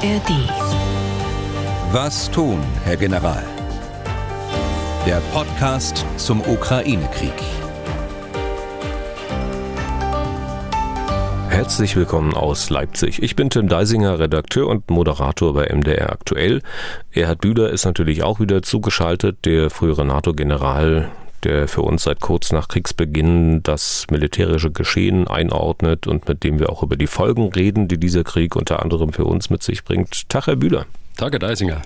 ARD. Was tun, Herr General? Der Podcast zum Ukraine-Krieg. Herzlich willkommen aus Leipzig. Ich bin Tim Deisinger, Redakteur und Moderator bei MDR Aktuell. Erhard Bühler ist natürlich auch wieder zugeschaltet, der frühere NATO-General, der für uns seit kurz nach Kriegsbeginn das militärische Geschehen einordnet und mit dem wir auch über die Folgen reden, die dieser Krieg unter anderem für uns mit sich bringt. Tag, Herr Bühler. Tage Deisinger.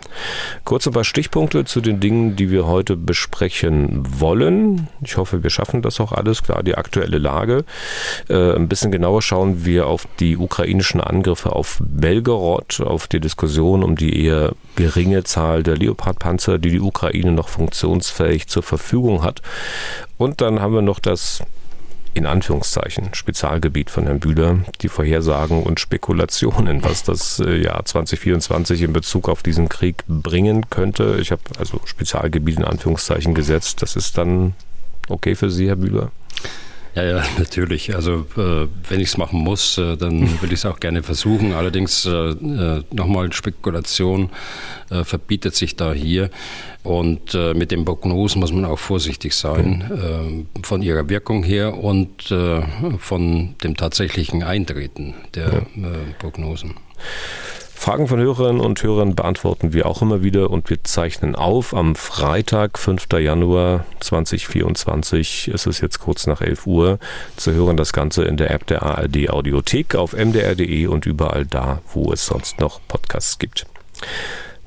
Kurz ein paar Stichpunkte zu den Dingen, die wir heute besprechen wollen. Ich hoffe, wir schaffen das auch alles. Klar, die aktuelle Lage. Äh, ein bisschen genauer schauen wir auf die ukrainischen Angriffe auf Belgorod, auf die Diskussion um die eher geringe Zahl der Leopard-Panzer, die die Ukraine noch funktionsfähig zur Verfügung hat. Und dann haben wir noch das in Anführungszeichen Spezialgebiet von Herrn Bühler, die Vorhersagen und Spekulationen, was das äh, Jahr 2024 in Bezug auf diesen Krieg bringen könnte. Ich habe also Spezialgebiet in Anführungszeichen gesetzt. Das ist dann okay für Sie, Herr Bühler? Ja, ja, natürlich. Also äh, wenn ich es machen muss, äh, dann will ich es auch gerne versuchen. Allerdings äh, äh nochmal Spekulation äh, verbietet sich da hier. Und äh, mit den Prognosen muss man auch vorsichtig sein, von ihrer Wirkung her und von dem tatsächlichen Eintreten der Prognosen. Fragen von Hörerinnen und Hörern beantworten wir auch immer wieder und wir zeichnen auf am Freitag, 5. Januar 2024. Es ist jetzt kurz nach 11 Uhr. Zu hören das Ganze in der App der ARD Audiothek auf mdr.de und überall da, wo es sonst noch Podcasts gibt.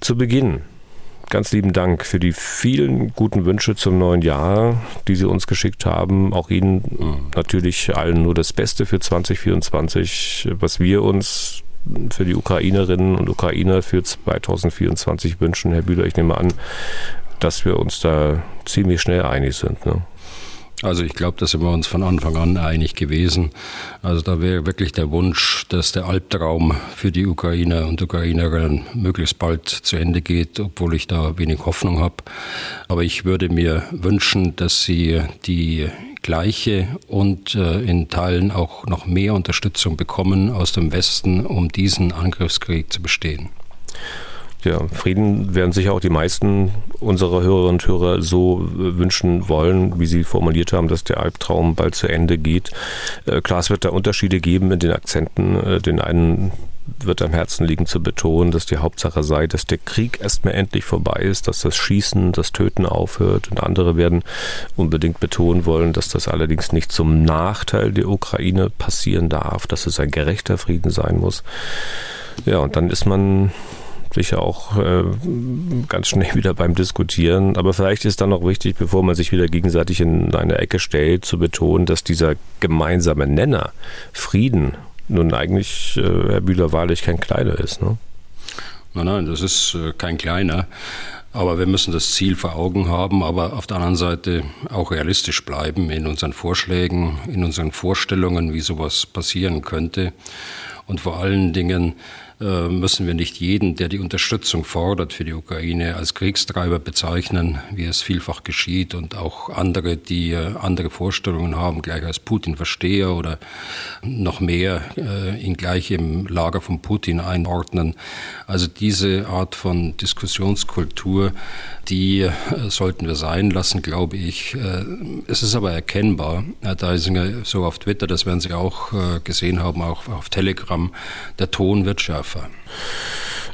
Zu Beginn ganz lieben Dank für die vielen guten Wünsche zum neuen Jahr, die Sie uns geschickt haben. Auch Ihnen natürlich allen nur das Beste für 2024, was wir uns für die Ukrainerinnen und Ukrainer für 2024 wünschen. Herr Bühler, ich nehme an, dass wir uns da ziemlich schnell einig sind. Ne? Also ich glaube, da sind wir uns von Anfang an einig gewesen. Also da wäre wirklich der Wunsch, dass der Albtraum für die Ukrainer und Ukrainerinnen möglichst bald zu Ende geht, obwohl ich da wenig Hoffnung habe. Aber ich würde mir wünschen, dass sie die gleiche und äh, in Teilen auch noch mehr Unterstützung bekommen aus dem Westen, um diesen Angriffskrieg zu bestehen. Ja, Frieden werden sich auch die meisten unserer Hörerinnen und Hörer so äh, wünschen wollen, wie Sie formuliert haben, dass der Albtraum bald zu Ende geht. Äh, klar, es wird da Unterschiede geben in den Akzenten. Äh, den einen wird am Herzen liegen zu betonen, dass die Hauptsache sei, dass der Krieg erstmal endlich vorbei ist, dass das Schießen, das Töten aufhört. Und andere werden unbedingt betonen wollen, dass das allerdings nicht zum Nachteil der Ukraine passieren darf, dass es ein gerechter Frieden sein muss. Ja, und dann ist man sicher auch äh, ganz schnell wieder beim Diskutieren. Aber vielleicht ist dann noch wichtig, bevor man sich wieder gegenseitig in eine Ecke stellt, zu betonen, dass dieser gemeinsame Nenner Frieden nun eigentlich, äh, Herr Bühler, wahrlich kein kleiner ist. Ne? Nein, nein, das ist äh, kein kleiner. Aber wir müssen das Ziel vor Augen haben, aber auf der anderen Seite auch realistisch bleiben in unseren Vorschlägen, in unseren Vorstellungen, wie sowas passieren könnte. Und vor allen Dingen müssen wir nicht jeden, der die Unterstützung fordert für die Ukraine, als Kriegstreiber bezeichnen, wie es vielfach geschieht, und auch andere, die äh, andere Vorstellungen haben, gleich als Putin-Versteher oder noch mehr äh, ihn gleich im Lager von Putin einordnen. Also diese Art von Diskussionskultur, die sollten wir sein lassen, glaube ich. Es ist aber erkennbar, Herr Deisinger, so auf Twitter, das werden Sie auch gesehen haben, auch auf Telegram, der Ton wird schärfer.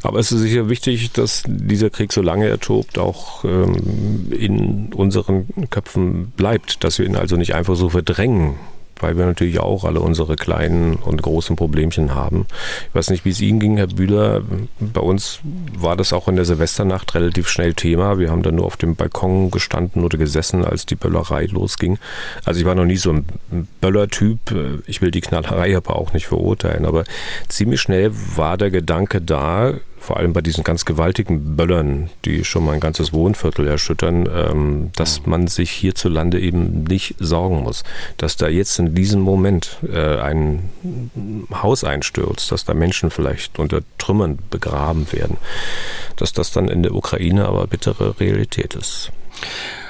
Aber es ist sicher wichtig, dass dieser Krieg, solange er tobt, auch ähm, in unseren Köpfen bleibt, dass wir ihn also nicht einfach so verdrängen weil wir natürlich auch alle unsere kleinen und großen Problemchen haben. Ich weiß nicht, wie es Ihnen ging, Herr Bühler. Bei uns war das auch in der Silvesternacht relativ schnell Thema. Wir haben dann nur auf dem Balkon gestanden oder gesessen, als die Böllerei losging. Also ich war noch nie so ein Böllertyp. Ich will die Knallerei aber auch nicht verurteilen. Aber ziemlich schnell war der Gedanke da, vor allem bei diesen ganz gewaltigen Böllern, die schon mal ein ganzes Wohnviertel erschüttern, ähm, dass man sich hierzulande eben nicht sorgen muss. Dass da jetzt in diesem Moment äh, ein Haus einstürzt, dass da Menschen vielleicht unter Trümmern begraben werden, dass das dann in der Ukraine aber bittere Realität ist.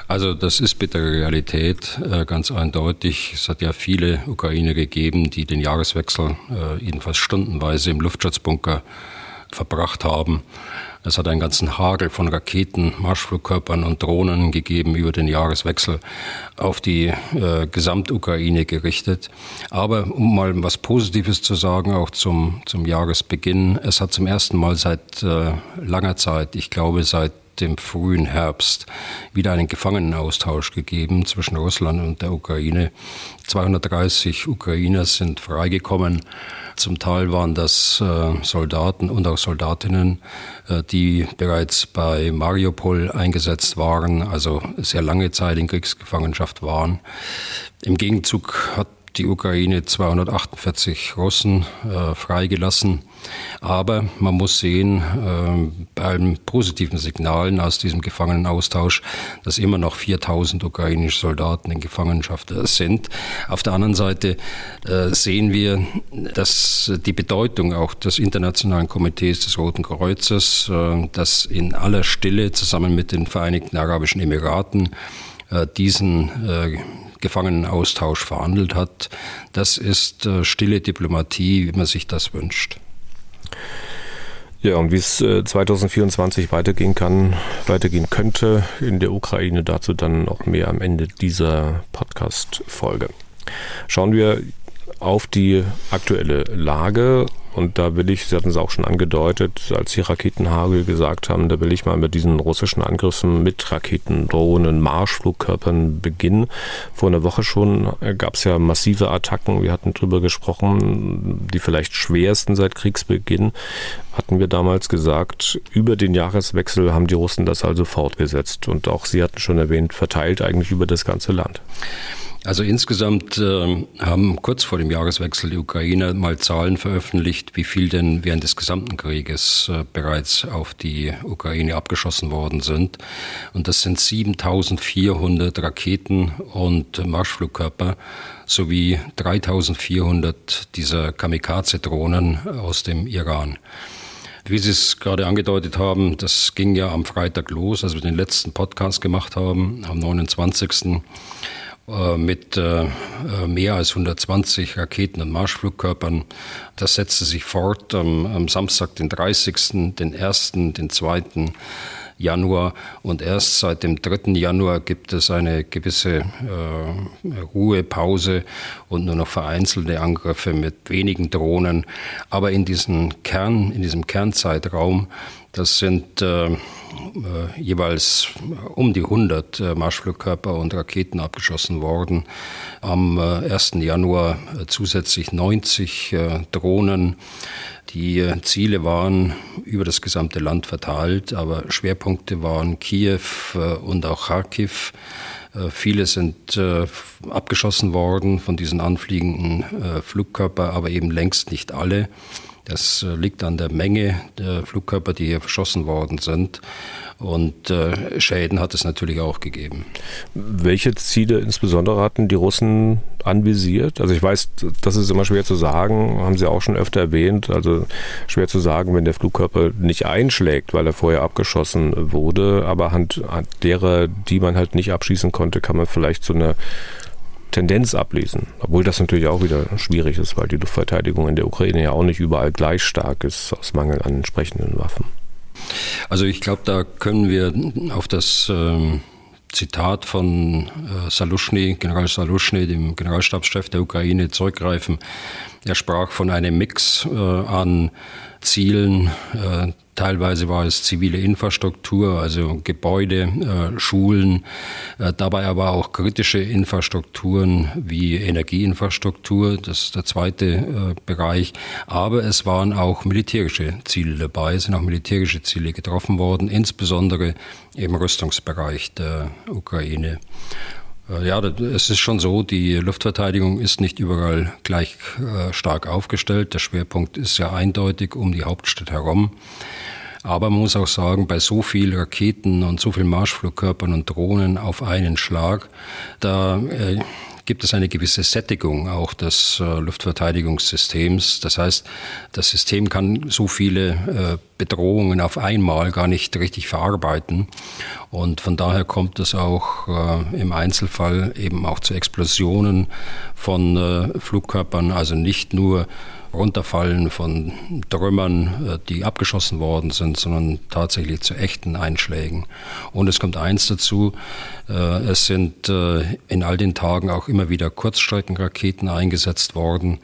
Also das ist bittere Realität, äh, ganz eindeutig. Es hat ja viele Ukrainer gegeben, die den Jahreswechsel äh, jedenfalls stundenweise im Luftschutzbunker verbracht haben. Es hat einen ganzen Hagel von Raketen, Marschflugkörpern und Drohnen gegeben über den Jahreswechsel auf die äh, Gesamtukraine gerichtet. Aber um mal was Positives zu sagen, auch zum, zum Jahresbeginn, es hat zum ersten Mal seit äh, langer Zeit, ich glaube seit dem frühen Herbst wieder einen Gefangenenaustausch gegeben zwischen Russland und der Ukraine. 230 Ukrainer sind freigekommen. Zum Teil waren das äh, Soldaten und auch Soldatinnen, äh, die bereits bei Mariupol eingesetzt waren, also sehr lange Zeit in Kriegsgefangenschaft waren. Im Gegenzug hat die Ukraine 248 Russen äh, freigelassen. Aber man muss sehen, äh, bei allen positiven Signalen aus diesem Gefangenenaustausch, dass immer noch 4000 ukrainische Soldaten in Gefangenschaft äh, sind. Auf der anderen Seite äh, sehen wir, dass die Bedeutung auch des Internationalen Komitees des Roten Kreuzes, äh, das in aller Stille zusammen mit den Vereinigten Arabischen Emiraten äh, diesen Gefangenenaustausch verhandelt hat. Das ist äh, stille Diplomatie, wie man sich das wünscht. Ja, und wie es 2024 äh, weitergehen kann, weitergehen könnte in der Ukraine, dazu dann noch mehr am Ende dieser Podcast-Folge. Schauen wir auf die aktuelle Lage und da will ich, Sie hatten es auch schon angedeutet, als Sie Raketenhagel gesagt haben, da will ich mal mit diesen russischen Angriffen mit Raketen, Drohnen, Marschflugkörpern beginnen. Vor einer Woche schon gab es ja massive Attacken. Wir hatten drüber gesprochen, die vielleicht schwersten seit Kriegsbeginn, hatten wir damals gesagt. Über den Jahreswechsel haben die Russen das also fortgesetzt. Und auch Sie hatten schon erwähnt, verteilt eigentlich über das ganze Land. Also insgesamt äh, haben kurz vor dem Jahreswechsel die Ukrainer mal Zahlen veröffentlicht, wie viel denn während des gesamten Krieges äh, bereits auf die Ukraine abgeschossen worden sind. Und das sind 7400 Raketen und Marschflugkörper sowie 3400 dieser Kamikaze-Drohnen aus dem Iran. Wie Sie es gerade angedeutet haben, das ging ja am Freitag los, als wir den letzten Podcast gemacht haben, am 29 äh, mit äh, äh, mehr als 120 Raketen und Marschflugkörpern. Das setzte sich fort am, am Samstag, den 30., den 1., den 2. Januar und erst seit dem 3. Januar gibt es eine gewisse äh, Ruhepause und nur noch vereinzelte Angriffe mit wenigen Drohnen. Aber in diesem Kern, in diesem Kernzeitraum, das sind äh, äh, jeweils um die 100 äh, Marschflugkörper und Raketen abgeschossen worden. Am 1. Äh, Januar zusätzlich 90 Drohnen. Die Ziele waren über das gesamte Land verteilt, aber Schwerpunkte waren Kiew und auch Kharkiv. Viele sind abgeschossen worden von diesen anfliegenden Flugkörpern, aber eben längst nicht alle. Das äh, liegt an der Menge der Flugkörper, die hier verschossen worden sind. Und äh, Schäden hat es natürlich auch gegeben. Welche Ziele insbesondere hatten die Russen anvisiert? Also ich weiß, das ist immer schwer zu sagen, haben Sie auch schon öfter erwähnt. Also schwer zu sagen, wenn der Flugkörper nicht einschlägt, weil er vorher abgeschossen wurde. Aber anhand derer, die man halt nicht abschießen konnte, kann man vielleicht so eine Tendenz ablesen. Obwohl das natürlich auch wieder schwierig ist, weil die Luftverteidigung in der Ukraine ja auch nicht überall gleich stark ist, aus Mangel an entsprechenden Waffen. Also ich glaube, da können wir auf das ähm, Zitat von äh, Salushny, General Salushny, dem Generalstabschef der Ukraine, zurückgreifen. Er sprach von einem Mix äh, an Zielen, äh, Teilweise war es zivile Infrastruktur, also Gebäude, äh, Schulen, äh, dabei aber auch kritische Infrastrukturen wie Energieinfrastruktur, das ist der zweite Bereich. Aber es waren auch militärische Ziele dabei, es sind auch militärische Ziele getroffen worden, insbesondere im Rüstungsbereich der Ukraine. Äh, ja, es ist schon so, die Luftverteidigung ist nicht überall gleich äh, stark aufgestellt. Der Schwerpunkt ist ja eindeutig um die Hauptstadt herum. Aber man muss auch sagen, bei so viel Raketen und so viel Marschflugkörpern und Drohnen auf einen Schlag, da äh, gibt es eine gewisse Sättigung auch des äh, Luftverteidigungssystems. Das heißt, das System kann so viele äh, Bedrohungen auf einmal gar nicht richtig verarbeiten. Und von daher kommt es auch äh, im Einzelfall eben auch zu Explosionen von äh, Flugkörpern, also nicht nur Runterfallen von Trümmern, die abgeschossen worden sind, sondern tatsächlich zu echten Einschlägen. Und es kommt eins dazu, es sind in all den Tagen auch immer wieder Kurzstreckenraketen eingesetzt worden,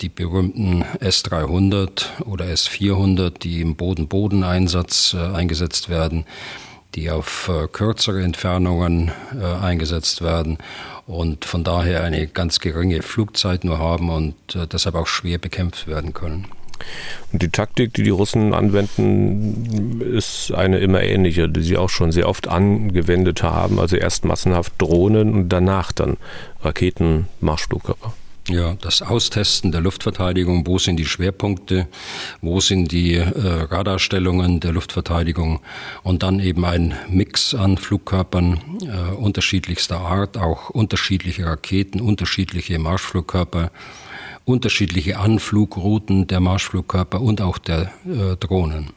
die berühmten S-300 oder S-400, die im Boden-Boden-Einsatz eingesetzt werden die auf äh, kürzere Entfernungen äh, eingesetzt werden und von daher eine ganz geringe Flugzeit nur haben und äh, deshalb auch schwer bekämpft werden können. Und die Taktik, die die Russen anwenden, ist eine immer ähnliche, die sie auch schon sehr oft angewendet haben. Also erst massenhaft Drohnen und danach dann Raketen, Marschflugkörper. Ja, das Austesten der Luftverteidigung, wo sind die Schwerpunkte, wo sind die äh, Radarstellungen der Luftverteidigung und dann eben ein Mix an Flugkörpern äh, unterschiedlichster Art, auch unterschiedliche Raketen, unterschiedliche Marschflugkörper, unterschiedliche Anflugrouten der Marschflugkörper und auch der äh, Drohnen.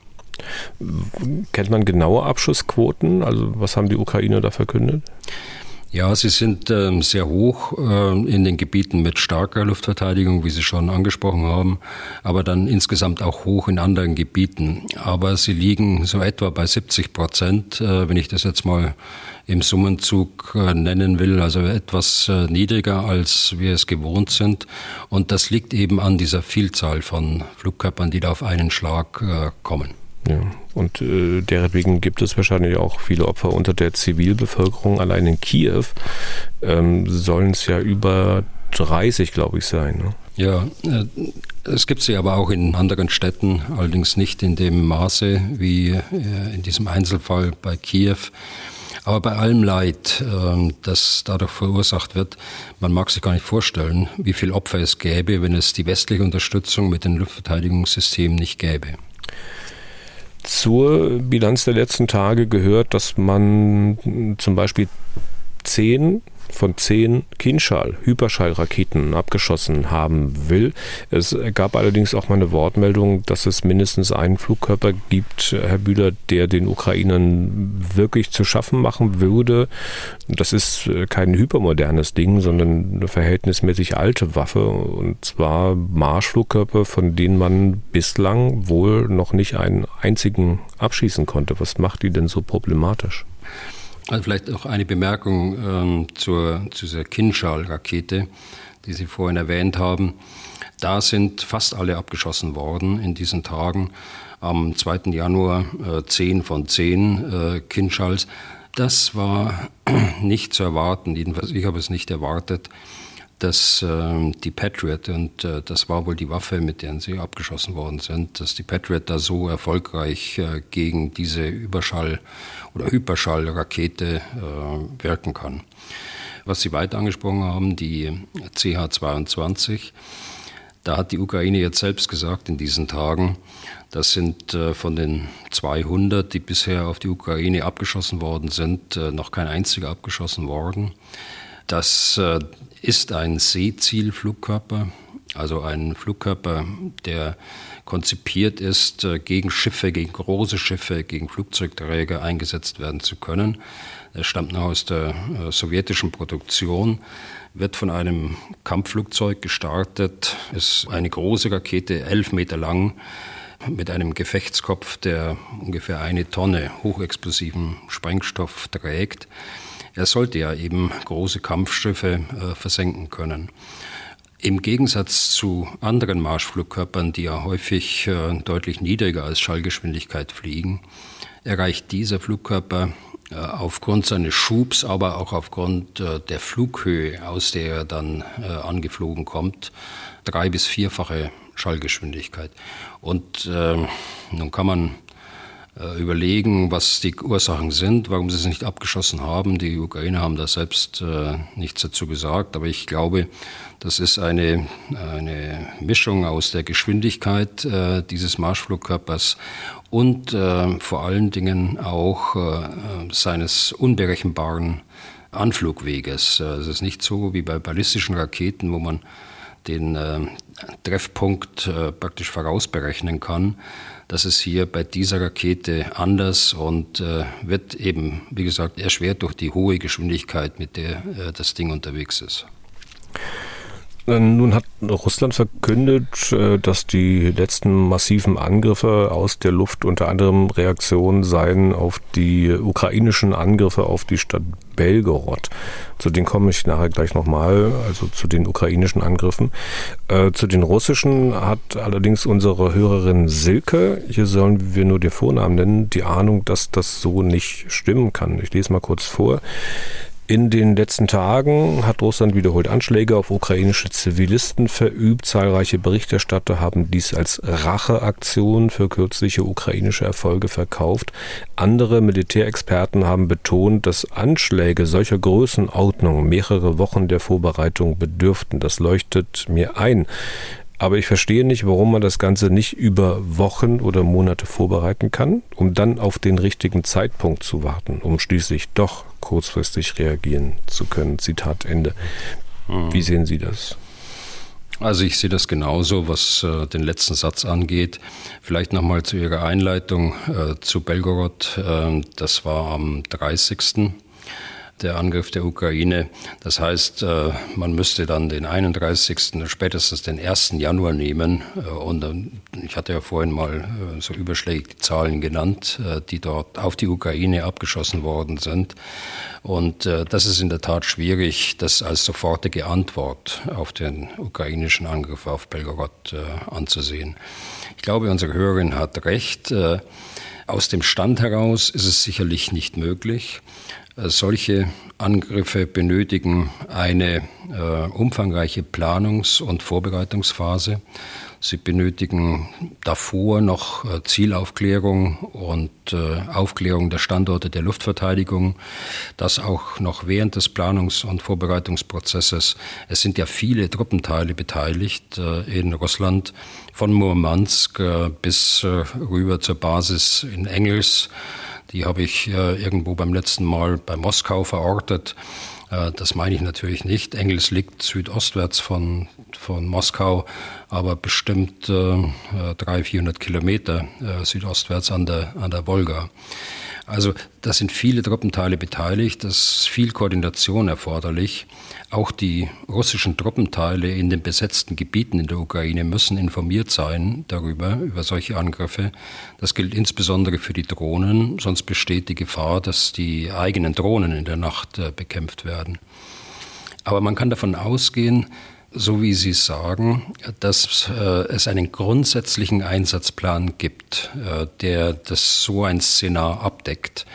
Kennt man genaue Abschussquoten? Also was haben die Ukrainer da verkündet? Ja, sie sind ähm, sehr hoch äh, in den Gebieten mit starker Luftverteidigung, wie Sie schon angesprochen haben, aber dann insgesamt auch hoch in anderen Gebieten. Aber sie liegen so etwa bei 70 Prozent, äh, wenn ich das jetzt mal im Summenzug äh, nennen will, also etwas äh, niedriger, als wir es gewohnt sind. Und das liegt eben an dieser Vielzahl von Flugkörpern, die da auf einen Schlag äh, kommen. Ja, und äh, deretwegen gibt es wahrscheinlich auch viele Opfer unter der Zivilbevölkerung. Allein in Kiew ähm, sollen es ja über 30, glaube ich, sein. Ne? Ja, äh, es gibt sie aber auch in anderen Städten, allerdings nicht in dem Maße wie äh, in diesem Einzelfall bei Kiew. Aber bei allem Leid, ähm, das dadurch verursacht wird, man mag sich gar nicht vorstellen, wie viel Opfer es gäbe, wenn es die westliche Unterstützung mit den Luftverteidigungssystemen nicht gäbe zur Bilanz der letzten Tage gehört, dass man zum Beispiel zehn von zehn Kinschall, Hyperschallraketen abgeschossen haben will. Es gab allerdings auch mal eine Wortmeldung, dass es mindestens einen Flugkörper gibt, Herr Bühler, der den Ukrainern wirklich zu schaffen machen würde. Das ist kein hypermodernes Ding, sondern eine verhältnismäßig alte Waffe und zwar Marschflugkörper, von denen man bislang wohl noch nicht einen einzigen abschießen konnte. Was macht die denn so problematisch? Also vielleicht noch eine Bemerkung ähm, zur, zu dieser Kinschall-Rakete, die Sie vorhin erwähnt haben. Da sind fast alle abgeschossen worden in diesen Tagen. Am 2. Januar äh, 10 von 10 äh, Kinschalls. Das war nicht zu erwarten, jedenfalls ich habe es nicht erwartet dass äh, die Patriot, und äh, das war wohl die Waffe, mit der sie abgeschossen worden sind, dass die Patriot da so erfolgreich äh, gegen diese Überschall- oder Hyperschallrakete äh, wirken kann. Was Sie weiter angesprochen haben, die CH-22, da hat die Ukraine jetzt selbst gesagt in diesen Tagen, das sind äh, von den 200, die bisher auf die Ukraine abgeschossen worden sind, äh, noch kein einziger abgeschossen worden. Das ist ein Seezielflugkörper, also ein Flugkörper, der konzipiert ist, äh, gegen Schiffe, gegen große Schiffe, gegen Flugzeugträger eingesetzt werden zu können. Er stammt noch aus der äh, sowjetischen Produktion, wird von einem Kampfflugzeug gestartet, ist eine große Rakete, elf Meter lang, mit einem Gefechtskopf, der ungefähr eine Tonne hochexplosiven Sprengstoff trägt. Er sollte ja eben große Kampfschiffe äh, versenken können. Im Gegensatz zu anderen Marschflugkörpern, die ja häufig äh, deutlich niedriger als Schallgeschwindigkeit fliegen, erreicht dieser Flugkörper äh, aufgrund seines Schubs, aber auch aufgrund äh, der Flughöhe, aus der er dann äh, angeflogen kommt, drei- bis vierfache Schallgeschwindigkeit. Und ähm, nun kann man überlegen, was die Ursachen sind, warum sie es nicht abgeschossen haben. Die Ukrainer haben da selbst äh, nichts dazu gesagt, aber ich glaube, das ist eine, eine Mischung aus der Geschwindigkeit äh, dieses Marschflugkörpers und äh, vor allen Dingen auch äh, seines unberechenbaren Anflugweges. Äh, es ist nicht so wie bei ballistischen Raketen, wo man den Treffpunkt praktisch vorausberechnen kann das ist hier bei dieser Rakete anders und äh, wird eben, wie gesagt, erschwert durch die hohe Geschwindigkeit, mit der äh, das Ding unterwegs ist. Äh, nun hat Russland verkündet, äh, dass die letzten massiven Angriffe aus der Luft unter anderem Reaktionen seien auf die ukrainischen Angriffe auf die Stadt Belgorod. Zu denen komme ich nachher gleich nochmal, also zu den ukrainischen Angriffen. Äh, zu den russischen hat allerdings unsere Hörerin Silke, hier sollen wir nur den Vornamen nennen, die Ahnung, dass das so nicht stimmen kann. Ich lese mal kurz vor. In den letzten Tagen hat Russland wiederholt Anschläge auf ukrainische Zivilisten verübt. Zahlreiche Berichterstatter haben dies als Racheaktion für kürzliche ukrainische Erfolge verkauft. Andere Militärexperten haben betont, dass Anschläge solcher Größenordnung mehrere Wochen der Vorbereitung bedürften. Das leuchtet mir ein. Aber ich verstehe nicht, warum man das Ganze nicht über Wochen oder Monate vorbereiten kann, um dann auf den richtigen Zeitpunkt zu warten, um schließlich doch kurzfristig reagieren zu können. Zitat Ende. Hm. Wie sehen Sie das? Also ich sehe das genauso, was äh, den letzten Satz angeht. Vielleicht nochmal zu Ihrer Einleitung äh, zu Belgorod. Äh, das war am 30 der Angriff der Ukraine. Das heißt, äh, man müsste dann den 31., spätestens den 1. Januar nehmen. Äh, und ich hatte ja vorhin mal äh, so überschlägige Zahlen genannt, die dort auf die Ukraine abgeschossen worden sind. Und das ist in der Tat schwierig, das als sofortige Antwort auf den ukrainischen Angriff auf Belgorod anzusehen. Ich glaube, unsere Hörerin hat recht. Aus dem Stand heraus ist es sicherlich nicht möglich. Äh, solche Angriffe benötigen eine äh, umfangreiche Planungs- und Vorbereitungsphase. Sie benötigen davor noch äh, Zielaufklärung und äh, Aufklärung der Standorte der Luftverteidigung. Das auch noch während des Planungs- und Vorbereitungsprozesses. Es sind ja viele Truppenteile beteiligt in Russland, von Murmansk bis rüber zur Basis in Engels die habe ich äh, irgendwo beim letzten Mal bei Moskau verortet. Äh, das meine ich natürlich nicht. Engels liegt südostwärts von, von Moskau, aber bestimmt äh, 300, 400 Kilometer äh, südostwärts an der, an der Wolga. Also da sind viele Truppenteile beteiligt, das ist viel Koordination erforderlich. Auch die russischen Truppenteile in den besetzten Gebieten in der Ukraine müssen informiert sein darüber, über solche Angriffe. Das gilt insbesondere für die Drohnen, sonst besteht die Gefahr, dass die eigenen Drohnen in der Nacht äh, bekämpft werden. Aber man kann davon ausgehen, so wie Sie sagen, dass äh, es einen grundsätzlichen Einsatzplan gibt, äh, der das so ein Szenar abdeckt.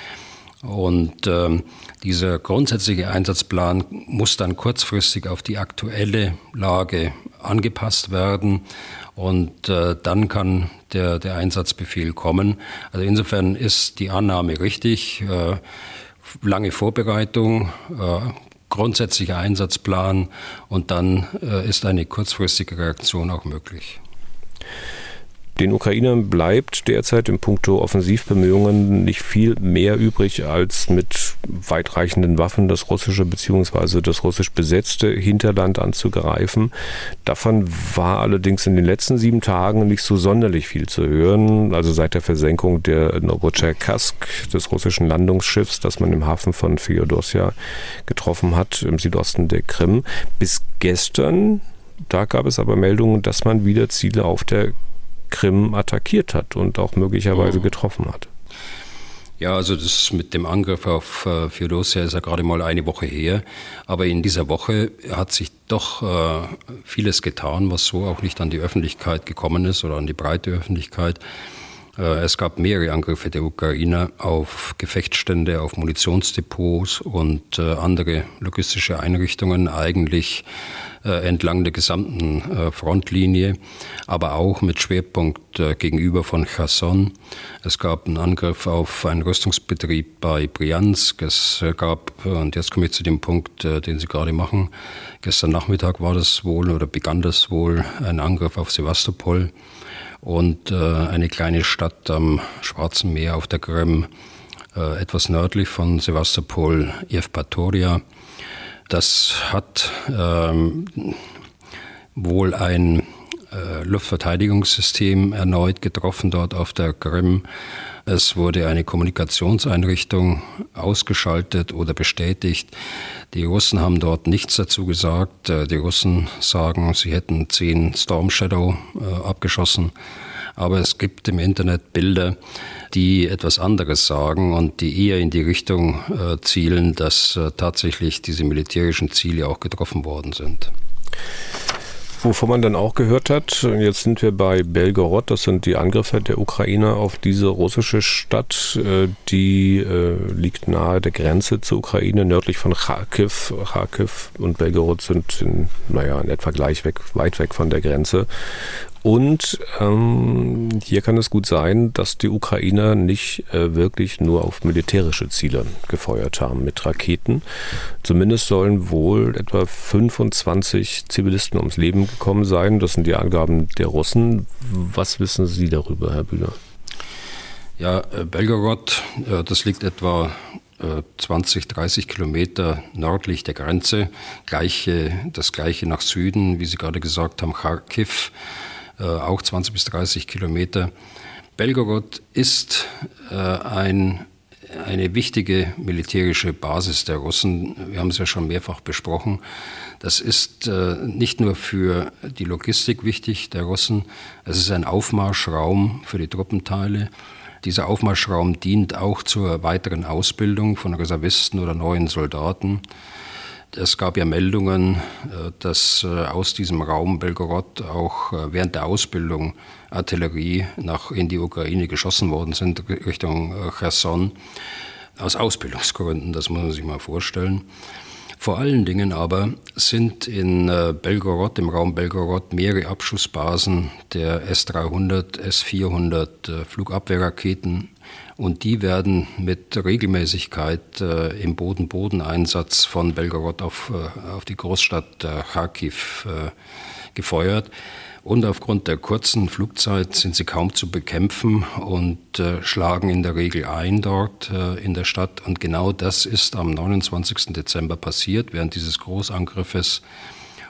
Und ähm, dieser grundsätzliche Einsatzplan muss dann kurzfristig auf die aktuelle Lage angepasst werden und äh, dann kann der, der Einsatzbefehl kommen. Also insofern ist die Annahme richtig. Äh, lange Vorbereitung, äh, grundsätzlicher Einsatzplan und dann äh, ist eine kurzfristige Reaktion auch möglich. Den Ukrainern bleibt derzeit im Punkto Offensivbemühungen nicht viel mehr übrig, als mit weitreichenden Waffen das russische bzw. das russisch besetzte Hinterland anzugreifen. Davon war allerdings in den letzten sieben Tagen nicht so sonderlich viel zu hören. Also seit der Versenkung der Novocherkassk, des russischen Landungsschiffs, das man im Hafen von Feodosja getroffen hat, im Südosten der Krim. Bis gestern da gab es aber Meldungen, dass man wieder Ziele auf der Krim attackiert hat und auch möglicherweise mhm. getroffen hat. Ja, also das mit dem Angriff auf äh, Feodosia ist ja gerade mal eine Woche her. Aber in dieser Woche hat sich doch äh, vieles getan, was so auch nicht an die Öffentlichkeit gekommen ist oder an die breite Öffentlichkeit. Äh, es gab mehrere Angriffe der Ukrainer auf Gefechtsstände, auf Munitionsdepots und äh, andere logistische Einrichtungen, eigentlich äh, entlang der gesamten Frontlinie, aber auch mit Schwerpunkt gegenüber von Cherson. Es gab einen Angriff auf einen Rüstungsbetrieb bei Briansk. Es gab, und jetzt komme ich zu dem Punkt, den Sie gerade machen, gestern Nachmittag war das wohl oder begann das wohl, ein Angriff auf Sevastopol und äh, eine kleine Stadt am Schwarzen Meer auf der Krim, äh, etwas nördlich von Sevastopol, Evpatoria. Das hat ähm, wohl ein äh, Luftverteidigungssystem erneut getroffen dort auf der Krim. Es wurde eine Kommunikationseinrichtung ausgeschaltet oder bestätigt. Die Russen haben dort nichts dazu gesagt. Äh, die Russen sagen, sie hätten zehn Storm Shadow äh, abgeschossen. Aber es gibt im Internet Bilder, die etwas anderes sagen und die eher in die Richtung äh, zielen, dass tatsächlich diese militärischen Ziele auch getroffen worden sind. Wovon man dann auch gehört hat, jetzt sind wir bei Belgorod, das sind die Angriffe der Ukrainer auf diese russische Stadt, äh, die äh, liegt nahe der Grenze zur Ukraine, nördlich von Kharkiv. Kharkiv und Belgorod sind in, naja, in etwa gleich weg, weit weg von der Grenze. Und ähm, hier kann es gut sein, dass die Ukrainer nicht äh, wirklich nur auf militärische Ziele gefeuert haben mit Raketen. Zumindest sollen wohl etwa 25 Zivilisten ums Leben gekommen sein. Das sind die Angaben der Russen. Was wissen Sie darüber, Herr Bühler? Ja, äh, Belgorod, äh, das liegt etwa 20, äh, 30 Kilometer nördlich der Grenze. Gleiche, das gleiche nach Süden, wie Sie gerade gesagt haben, Kharkiv. Äh, auch 20 bis 30 Kilometer. Belgorod ist äh, ein, eine wichtige militärische Basis der Russen. Wir haben es ja schon mehrfach besprochen. Das ist äh, nicht nur für die Logistik wichtig der Russen, es ist ein Aufmarschraum für die Truppenteile. Dieser Aufmarschraum dient auch zur weiteren Ausbildung von Reservisten oder neuen Soldaten. Es gab ja Meldungen, äh, dass äh, aus diesem Raum Belgorod auch äh, während der Ausbildung Artillerie nach in die Ukraine geschossen worden sind, Richtung Cherson. Aus Ausbildungsgründen, das muss man sich mal vorstellen. Vor allen Dingen aber sind in Belgorod, im Raum Belgorod, mehrere Abschussbasen der S-300, S-400 Flugabwehrraketen und die werden mit Regelmäßigkeit äh, im Boden-Boden-Einsatz von Belgorod auf, äh, auf die Großstadt äh, Kharkiv äh, gefeuert. Und aufgrund der kurzen Flugzeit sind sie kaum zu bekämpfen und äh, schlagen in der Regel ein dort äh, in der Stadt. Und genau das ist am 29. Dezember passiert, während dieses Großangriffes.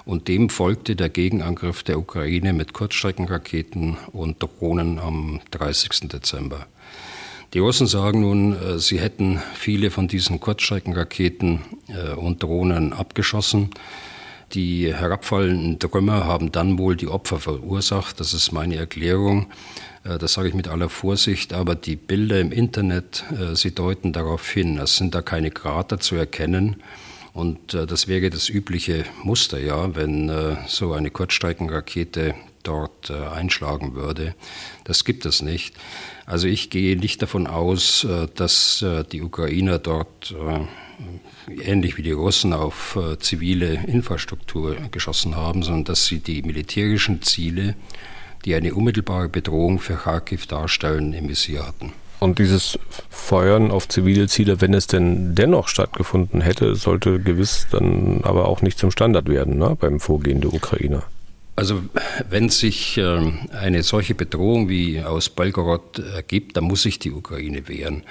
Und dem folgte der Gegenangriff der Ukraine mit Kurzstreckenraketen und Drohnen am 30. Dezember. Die Russen sagen nun, äh, sie hätten viele von diesen Kurzstreckenraketen äh, und Drohnen abgeschossen. Die herabfallenden Trümmer haben dann wohl die Opfer verursacht. Das ist meine Erklärung. Äh, das sage ich mit aller Vorsicht, aber die Bilder im Internet, sie deuten darauf hin. Es sind da keine Krater zu erkennen. Und das wäre das übliche Muster, ja, wenn so eine Kurzstreckenrakete dort einschlagen würde. Das gibt es nicht. Also ich gehe nicht davon aus, äh, dass äh, die Ukrainer dort äh, ähnlich wie die Russen auf zivile Infrastruktur geschossen haben, sondern dass sie die militärischen Ziele, die eine unmittelbare Bedrohung für Kharkiv darstellen, im Visier hatten. Und dieses Feuern auf zivile Ziele, wenn es denn dennoch stattgefunden hätte, sollte gewiss dann aber auch nicht zum Standard werden ne, beim Vorgehen der Ukrainer. Also wenn sich ähm, eine solche Bedrohung wie aus Belgorod ergibt, dann muss sich die Ukraine wehren.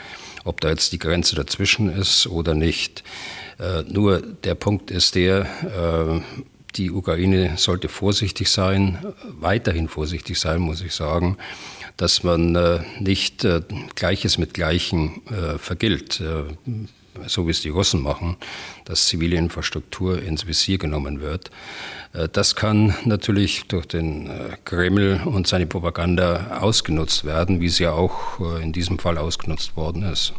Ob da jetzt die Grenze dazwischen ist oder nicht. Äh, nur der Punkt ist der, äh, die Ukraine sollte vorsichtig sein, weiterhin vorsichtig sein, muss ich sagen, dass man äh, nicht Gleiches mit Gleichen vergilt so wie es die Russen machen, dass zivile Infrastruktur ins Visier genommen wird. Äh, das kann natürlich durch den äh, Kreml und seine Propaganda ausgenutzt werden, wie es ja auch äh, in diesem Fall ausgenutzt worden ist.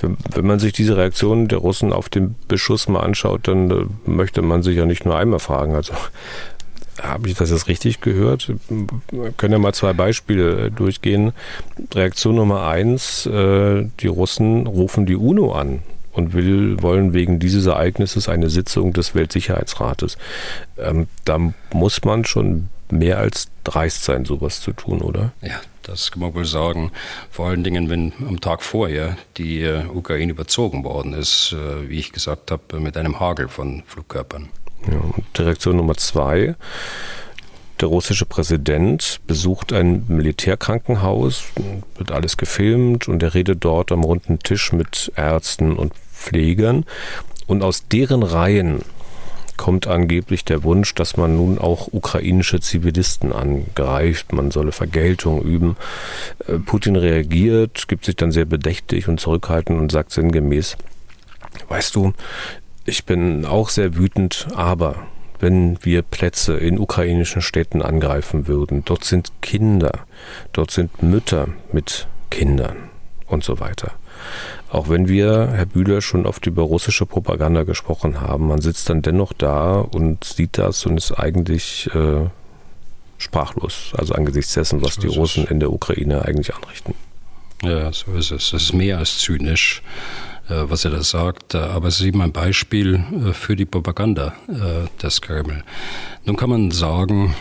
Hm. Wenn man sich diese Reaktion der Russen auf den Beschuss mal anschaut, dann möchte man sich ja nicht nur einmal fragen. Also habe ich das jetzt richtig gehört? Wir können ja mal zwei Beispiele durchgehen. Reaktion Nummer eins, die Russen rufen die UNO an und will, wollen wegen dieses Ereignisses eine Sitzung des Weltsicherheitsrates. Ähm, da muss man schon mehr als dreist sein, sowas zu tun, oder? Ja, das kann man wohl sagen. Vor allen Dingen, wenn am Tag vorher die äh, Ukraine überzogen worden ist, äh, wie ich gesagt habe, mit einem Hagel von Flugkörpern. Ja, Direktion Nummer zwei. Der russische Präsident besucht ein Militärkrankenhaus, wird alles gefilmt und er redet dort am runden Tisch mit Ärzten und Pflegern und aus deren Reihen kommt angeblich der Wunsch, dass man nun auch ukrainische Zivilisten angreift, man solle Vergeltung üben. Äh, Putin reagiert, gibt sich dann sehr bedächtig und zurückhaltend und sagt sinngemäß, weißt du, ich bin auch sehr wütend, aber wenn wir Plätze in ukrainischen Städten angreifen würden, dort sind Kinder, dort sind Mütter mit Kindern und so weiter. Auch wenn wir, Herr Bühler, schon oft über russische Propaganda gesprochen haben, man sitzt dann dennoch da und sieht das und ist eigentlich äh, sprachlos, also angesichts dessen, was die Russen in der Ukraine eigentlich anrichten. Ja, so ist es. Es ist mehr als zynisch. Äh, was er da sagt. Äh, aber es ist eben ein Beispiel äh, für die Propaganda des Kreml. Nun kann man sagen,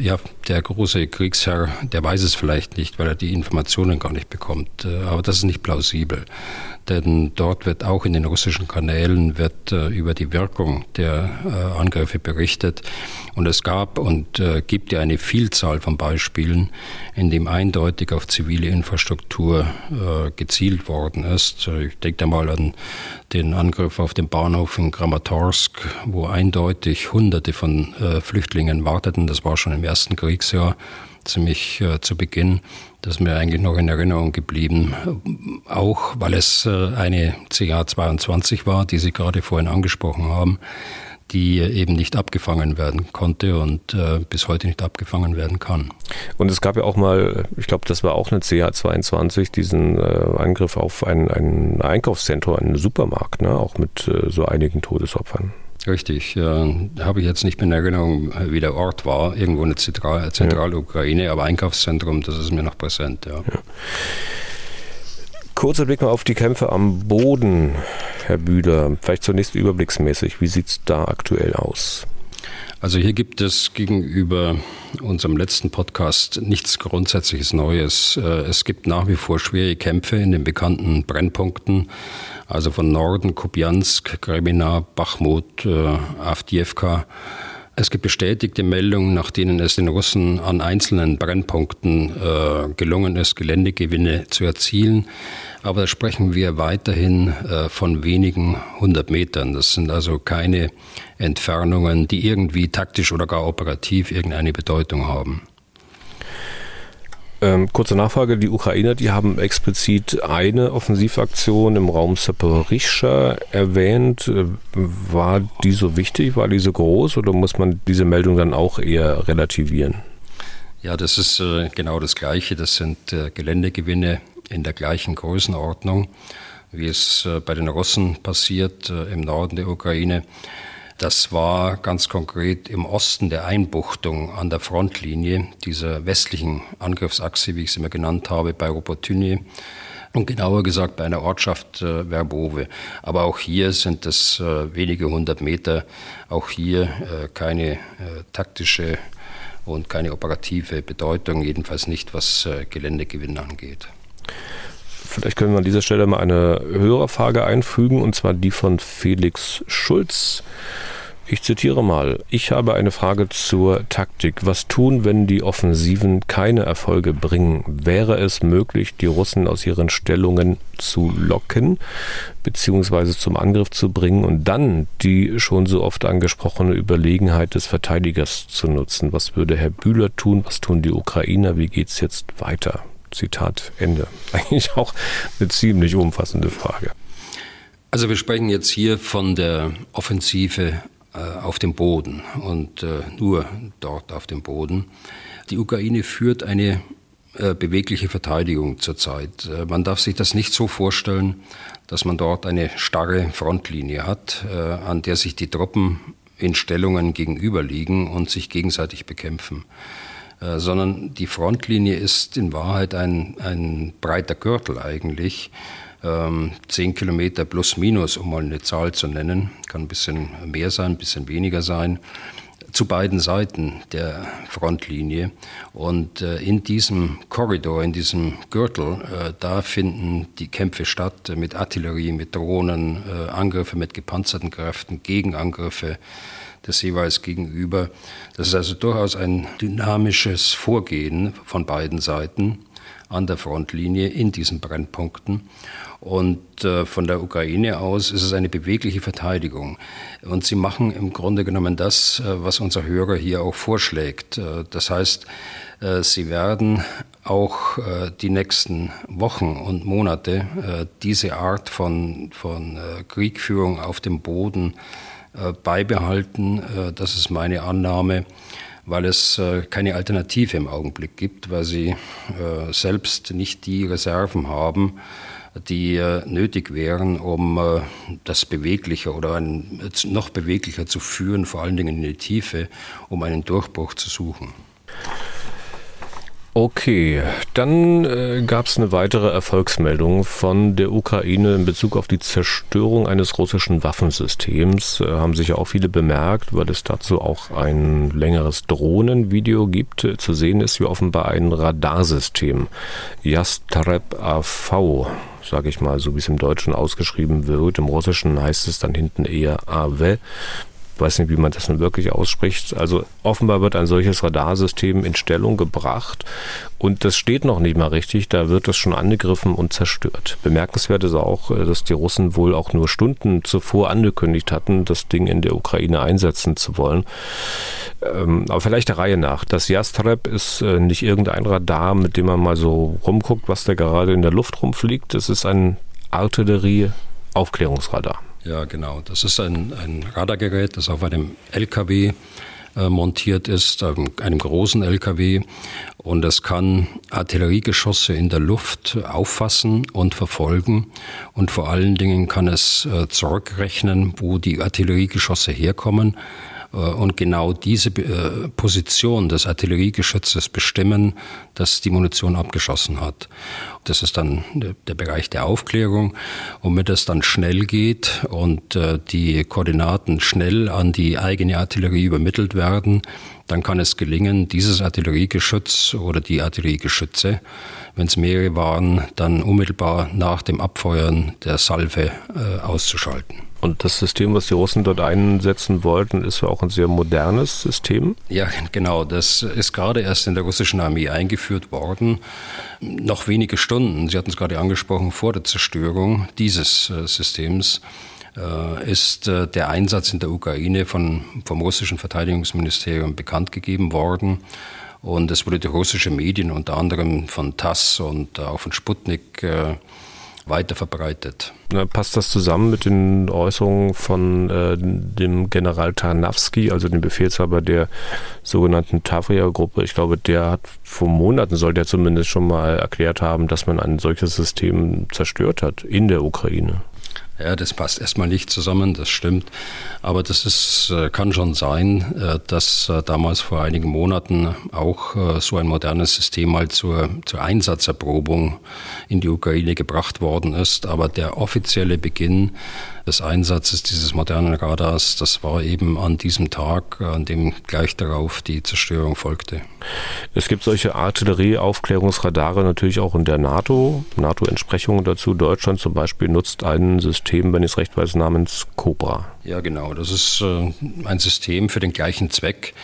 ja, der große Kriegsherr, der weiß es vielleicht nicht, weil er die Informationen gar nicht bekommt. Aber das ist nicht plausibel denn dort wird auch in den russischen Kanälen wird, äh, über die Wirkung der äh, Angriffe berichtet. Und es gab und äh, gibt ja eine Vielzahl von Beispielen, in dem eindeutig auf zivile Infrastruktur äh, gezielt worden ist. Äh, ich denke da mal an den Angriff auf den Bahnhof in Kramatorsk, wo eindeutig Hunderte von äh, Flüchtlingen warteten. Das war schon im ersten Kriegsjahr ziemlich äh, zu Beginn. Das ist mir eigentlich noch in Erinnerung geblieben. Auch weil es äh, eine CA22 war, die Sie gerade vorhin angesprochen haben, die eben nicht abgefangen werden konnte und äh, bis heute nicht abgefangen werden kann. Und es gab ja auch mal, ich glaube, das war auch eine CA22, diesen äh, Angriff auf ein, ein Einkaufszentrum, einen Supermarkt, ne? auch mit äh, so einigen Todesopfern. Richtig, äh, habe ich jetzt nicht mehr in Erinnerung, wie der Ort war, irgendwo in der Zentral Zentralukraine, aber Einkaufszentrum, das ist mir noch präsent. Ja. ja. Kurzer Blick mal auf die Kämpfe am Boden, Herr Bühler. Vielleicht zunächst überblicksmäßig, wie sieht es da aktuell aus? Also hier gibt es gegenüber unserem letzten Podcast nichts Grundsätzliches Neues. Äh, es gibt nach wie vor schwere Kämpfe in den bekannten Brennpunkten also von Norden, Kupiansk, Kremina, Bachmut, äh, Avdiivka. Es gibt bestätigte Meldungen, nach denen es den Russen an einzelnen Brennpunkten äh, gelungen ist, Geländegewinne zu erzielen. Aber da sprechen wir weiterhin äh, von wenigen hundert Metern. Das sind also keine Entfernungen, die irgendwie taktisch oder gar operativ irgendeine Bedeutung haben. Ähm, kurze Nachfrage, die Ukrainer, die haben explizit eine Offensivaktion im Raum Saporischschja erwähnt. Äh, war die so wichtig, war die so groß oder muss man diese Meldung dann auch eher relativieren? Ja, das ist äh, genau das Gleiche. Das sind äh, Geländegewinne in der gleichen Größenordnung, wie es äh, bei den Russen passiert äh, im Norden der Ukraine. Das war ganz konkret im Osten der Einbuchtung an der Frontlinie dieser westlichen Angriffsachse, wie ich sie immer genannt habe, bei Robotynie und genauer gesagt bei einer Ortschaft äh, Verbove. Aber auch hier sind es äh, wenige hundert Meter, auch hier äh, keine äh, taktische und keine operative Bedeutung, jedenfalls nicht was äh, Geländegewinn angeht. Vielleicht können wir an dieser Stelle mal eine Hörerfrage einfügen, und zwar die von Felix Schulz. Ich zitiere mal, ich habe eine Frage zur Taktik. Was tun, wenn die Offensiven keine Erfolge bringen? Wäre es möglich, die Russen aus ihren Stellungen zu locken, beziehungsweise zum Angriff zu bringen und dann die schon so oft angesprochene Überlegenheit des Verteidigers zu nutzen? Was würde Herr Bühler tun? Was tun die Ukrainer? Wie geht es jetzt weiter? Zitat Ende. Eigentlich auch eine ziemlich umfassende Frage. Also wir sprechen jetzt hier von der Offensive äh, auf dem Boden und äh, nur dort auf dem Boden. Die Ukraine führt eine äh, bewegliche Verteidigung zurzeit. Man darf sich das nicht so vorstellen, dass man dort eine starre Frontlinie hat, an der sich die Truppen in Stellungen gegenüberliegen und sich gegenseitig bekämpfen. Äh, sondern die Frontlinie ist in Wahrheit ein, ein breiter Gürtel eigentlich. Ähm, zehn Kilometer plus minus, um mal eine Zahl zu nennen. Kann ein bisschen mehr sein, ein bisschen weniger sein zu beiden Seiten der Frontlinie. Und äh, in diesem Korridor, in diesem Gürtel, äh, da finden die Kämpfe statt mit Artillerie, mit Drohnen, Angriffe mit gepanzerten Kräften, Gegenangriffe des jeweils Gegenüber. Das ist also durchaus ein dynamisches Vorgehen von beiden Seiten. an der Frontlinie in diesen Brennpunkten. Und äh, von der Ukraine aus ist es eine bewegliche Verteidigung. Und sie machen im Grunde genommen das, äh, was unser Hörer hier auch vorschlägt. Äh, das heißt, sie werden auch die nächsten Wochen und Monate diese Art von, von Kriegführung auf dem Boden beibehalten. Das ist meine Annahme weil es keine Alternative im Augenblick gibt, weil sie selbst nicht die Reserven haben, die nötig wären, um das beweglicher oder ein, noch beweglicher zu führen, vor allen Dingen in die Tiefe, um einen Durchbruch zu suchen. Okay, dann äh, gab es eine weitere Erfolgsmeldung von der Ukraine in Bezug auf die Zerstörung eines russischen Waffensystems. Äh, haben sich ja auch viele bemerkt, weil es dazu auch ein längeres Drohnenvideo gibt. Äh, zu sehen ist wie offenbar ein Radarsystem. Yastreb AV, sage ich mal, so wie es im Deutschen ausgeschrieben wird. Im Russischen heißt es dann hinten eher AW weiß nicht, wie man das nun wirklich ausspricht. Also offenbar wird ein solches Radarsystem in Stellung gebracht und das steht noch nicht mal richtig, da wird es schon angegriffen und zerstört. Bemerkenswert ist auch, äh, dass die Russen wohl auch nur Stunden zuvor angekündigt hatten, das Ding in der Ukraine einsetzen zu wollen. Ähm, aber vielleicht der Reihe nach. Das Jastreb ist äh, nicht irgendein Radar, mit dem man mal so rumguckt, was da gerade in der Luft rumfliegt. Es ist ein Artillerie-Aufklärungsradar. Ja, genau. Das ist ein, ein Radargerät, das auf einem LKW äh, montiert ist, einem großen LKW. Und es kann Artilleriegeschosse in der Luft auffassen und verfolgen. Und vor allen Dingen kann es äh, zurückrechnen, wo die Artilleriegeschosse herkommen und genau diese äh, Position des Artilleriegeschützes bestimmen, das die Munition abgeschossen hat. Das ist dann der Bereich der Aufklärung. Und wenn das dann schnell geht und äh, die Koordinaten schnell an die eigene Artillerie übermittelt werden, dann kann es gelingen, dieses Artilleriegeschütz oder die Artilleriegeschütze, wenn es mehrere waren, dann unmittelbar nach dem Abfeuern der Salve äh, auszuschalten. Und das System, was die Russen dort einsetzen wollten, ist ja auch ein sehr modernes System. Ja, genau. Das ist gerade erst in der russischen Armee eingeführt worden. Noch wenige Stunden, Sie hatten es gerade angesprochen, vor der Zerstörung dieses äh, Systems äh, ist äh, der Einsatz in der Ukraine von, vom russischen Verteidigungsministerium bekannt gegeben worden. Und es wurde durch russische Medien, unter anderem von TASS und auch von Sputnik, weiter verbreitet. Passt das zusammen mit den Äußerungen von äh, dem General Tarnawski, also dem Befehlshaber der sogenannten Tavria-Gruppe? Ich glaube, der hat vor Monaten, soll der zumindest schon mal erklärt haben, dass man ein solches System zerstört hat in der Ukraine. Ja, das passt erstmal nicht zusammen, das stimmt. Aber das ist, äh, kann schon sein, äh, dass äh, damals vor einigen Monaten auch so ein modernes System mal zur, zur Einsatzerprobung in die Ukraine gebracht worden ist. Aber der offizielle Beginn des Einsatzes dieses modernen Radars, das war eben an diesem Tag, an dem gleich darauf die Zerstörung folgte. Es gibt solche Artillerieaufklärungsradare natürlich auch in der NATO. NATO-Entsprechungen dazu. Deutschland zum Beispiel nutzt ein System, wenn ich es recht weiß, namens Cobra. Ja, genau. Das ist äh, ein System für den gleichen Zweck.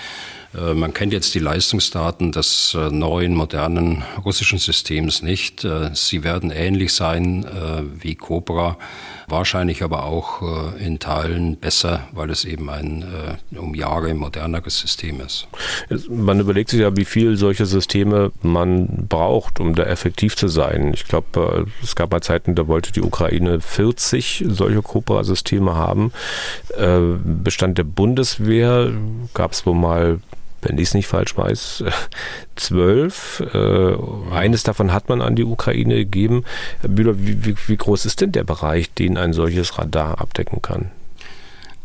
Äh, man kennt jetzt die Leistungsdaten des äh, neuen, modernen russischen Systems nicht. Sie werden ähnlich sein wie Cobra, wahrscheinlich aber auch in Teilen besser, weil es eben ein um Jahre moderneres System ist. Man überlegt sich ja, wie viel solche Systeme man braucht, um da effektiv zu sein. Ich glaube, es gab mal Zeiten, da wollte die Ukraine 40 solche Cobra-Systeme haben. Bestand der Bundeswehr gab es wohl mal wenn ich es nicht falsch weiß, zwölf. Äh, eines davon hat man an die Ukraine gegeben. Herr Bühler, wie, wie, wie groß ist denn der Bereich, den ein solches Radar abdecken kann?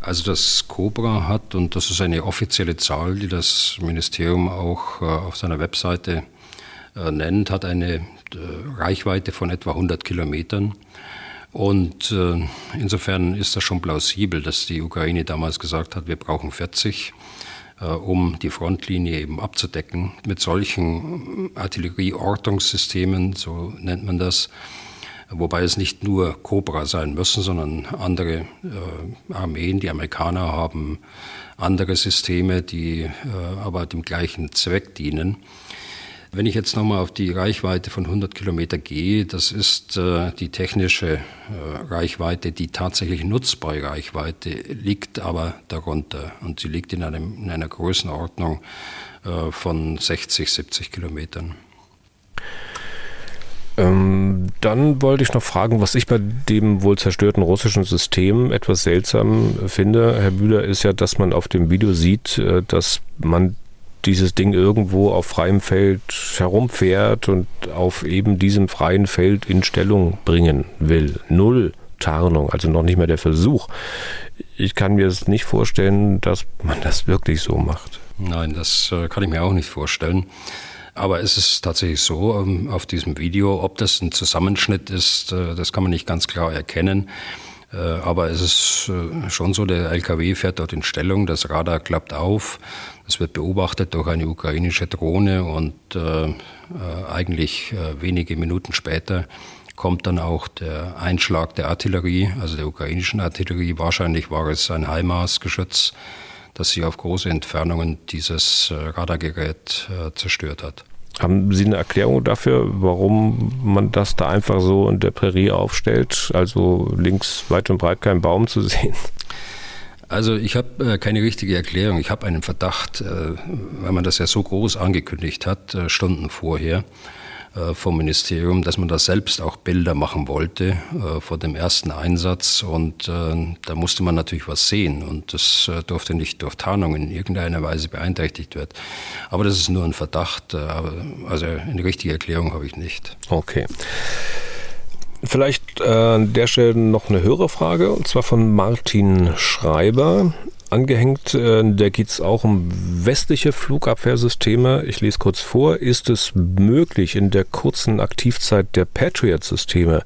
Also das Cobra hat, und das ist eine offizielle Zahl, die das Ministerium auch äh, auf seiner Webseite äh, nennt, hat eine äh, Reichweite von etwa 100 Kilometern. Und äh, insofern ist das schon plausibel, dass die Ukraine damals gesagt hat, wir brauchen 40 äh, um die Frontlinie eben abzudecken. Mit solchen Artillerieortungssystemen, so nennt man das, wobei es nicht nur Cobra sein müssen, sondern andere äh, Armeen, die Amerikaner haben andere Systeme, die äh, aber dem gleichen Zweck dienen. Wenn ich jetzt nochmal auf die Reichweite von 100 Kilometer gehe, das ist äh, die technische äh, Reichweite, die tatsächlich nutzbare Reichweite liegt aber darunter und sie liegt in, einem, in einer Größenordnung äh, von 60, 70 Kilometern. Ähm, dann wollte ich noch fragen, was ich bei dem wohl zerstörten russischen System etwas seltsam finde, Herr Bühler, ist ja, dass man auf dem Video sieht, äh, dass man dieses Ding irgendwo auf freiem Feld herumfährt und auf eben diesem freien Feld in Stellung bringen will. Null Tarnung, also noch nicht mehr der Versuch. Ich kann mir es nicht vorstellen, dass man das wirklich so macht. Nein, das äh, kann ich mir auch nicht vorstellen. Aber es ist tatsächlich so, ähm, auf diesem Video, ob das ein Zusammenschnitt ist, äh, das kann man nicht ganz klar erkennen. Äh, aber es ist schon so, der LKW fährt dort in Stellung, das Radar klappt auf, es wird beobachtet durch eine ukrainische Drohne und äh, eigentlich äh, wenige Minuten später kommt dann auch der Einschlag der Artillerie, also der ukrainischen Artillerie. Wahrscheinlich war es ein HIMARS-Geschütz, das sie auf große Entfernungen dieses äh, Radargerät äh, zerstört hat. Haben Sie eine Erklärung dafür, warum man das da einfach so in der Prärie aufstellt? Also links weit und breit kein Baum zu sehen? Also ich habe äh, keine richtige Erklärung. Ich habe einen Verdacht, äh, weil man das ja so groß angekündigt hat, äh, Stunden vorher äh, vom Ministerium, dass man da selbst auch Bilder machen wollte äh, vor dem ersten Einsatz. Und äh, da musste man natürlich was sehen. Und das durfte nicht durch Tarnung in irgendeiner Weise beeinträchtigt werden. Aber das ist nur ein Verdacht. also eine richtige Erklärung habe ich nicht. Okay. Vielleicht äh, an der Stelle noch eine Hörerfrage, und zwar von Martin Schreiber angehängt. Äh, da geht es auch um westliche Flugabwehrsysteme. Ich lese kurz vor. Ist es möglich, in der kurzen Aktivzeit der Patriot-Systeme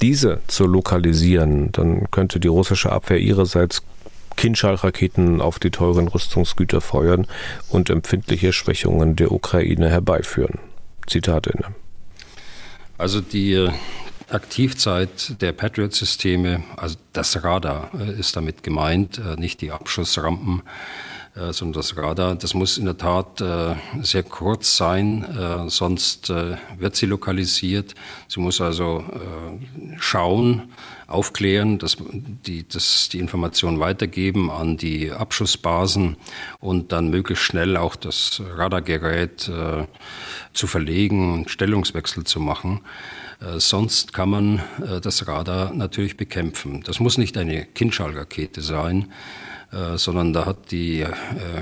diese zu lokalisieren? Dann könnte die russische Abwehr ihrerseits Kinschall-Raketen auf die teuren Rüstungsgüter feuern und empfindliche Schwächungen der Ukraine herbeiführen. Zitat Ende. Also die Aktivzeit der Patriot-Systeme, also das Radar äh, ist damit gemeint, äh, nicht die Abschussrampen, äh, sondern das Radar. Das muss in der Tat sehr kurz sein, sonst wird sie lokalisiert. Sie muss also schauen, aufklären, dass die, dass die Information weitergeben an die Abschussbasen und dann möglichst schnell auch das Radargerät zu verlegen und Stellungswechsel zu machen. Äh, sonst kann man äh, das Radar natürlich bekämpfen. Das muss nicht eine Kinschall-Rakete sein, äh, sondern da hat die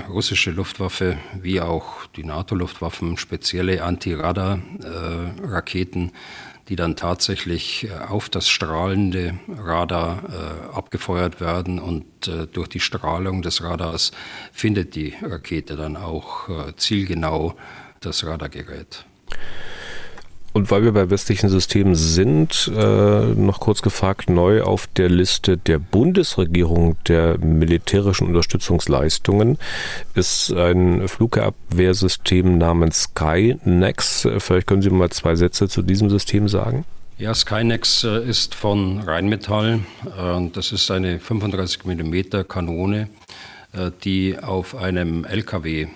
russische Luftwaffe wie auch die NATO-Luftwaffen spezielle Anti-Radar-Raketen, die dann tatsächlich auf das strahlende Radar abgefeuert werden und durch die Strahlung des Radars findet die Rakete dann auch zielgenau das Radargerät. Und weil wir bei westlichen Systemen sind, äh, noch kurz gefragt, neu auf der Liste der Bundesregierung der militärischen Unterstützungsleistungen ist ein Flugabwehrsystem namens Skynex. Vielleicht können Sie mal zwei Sätze zu diesem System sagen. Ja, Skynex äh, ist von Rheinmetall. Äh, das ist eine 35 mm Kanone, äh, die auf einem LKW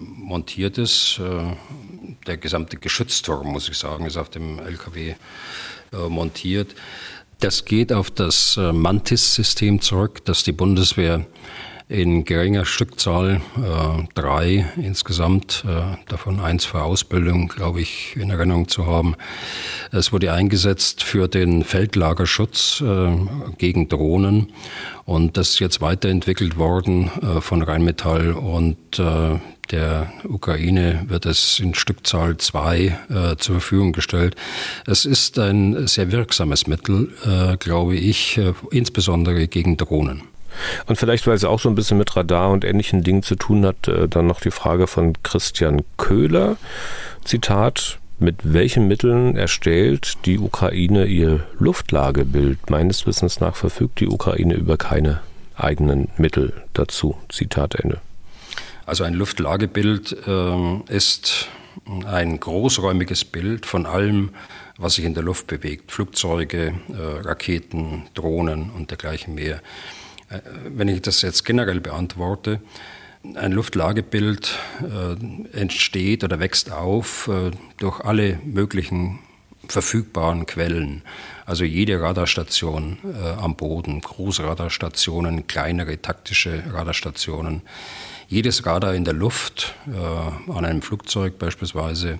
montiert ist der gesamte Geschützturm, muss ich sagen, ist auf dem LKW äh, montiert. Das geht auf das äh, Mantis-System zurück, das die Bundeswehr in geringer Stückzahl, äh, drei insgesamt, äh, davon eins für Ausbildung, glaube ich, in Erinnerung zu haben. Es wurde eingesetzt für den Feldlagerschutz äh, gegen Drohnen und das ist jetzt weiterentwickelt worden äh, von Rheinmetall und äh, der Ukraine wird es in Stückzahl zwei äh, zur Verfügung gestellt. Es ist ein sehr wirksames Mittel, äh, glaube ich, äh, insbesondere gegen Drohnen. Und vielleicht, weil es auch so ein bisschen mit Radar und ähnlichen Dingen zu tun hat, äh, dann noch die Frage von Christian Köhler. Zitat, mit welchen Mitteln erstellt die Ukraine ihr Luftlagebild? Meines Wissens nach verfügt die Ukraine über keine eigenen Mittel dazu. Zitat Ende. Also ein Luftlagebild äh, ist ein großräumiges Bild von allem, was sich in der Luft bewegt. Flugzeuge, äh, Raketen, Drohnen und dergleichen mehr. Äh, wenn ich das jetzt generell beantworte, Ein Luftlagebild äh, entsteht oder wächst auf äh, durch alle möglichen verfügbaren Quellen. Also jede Radarstation äh, am Boden, große Radarstationen, kleinere taktische Radarstationen, jedes Radar in der Luft, äh, an einem Flugzeug beispielsweise,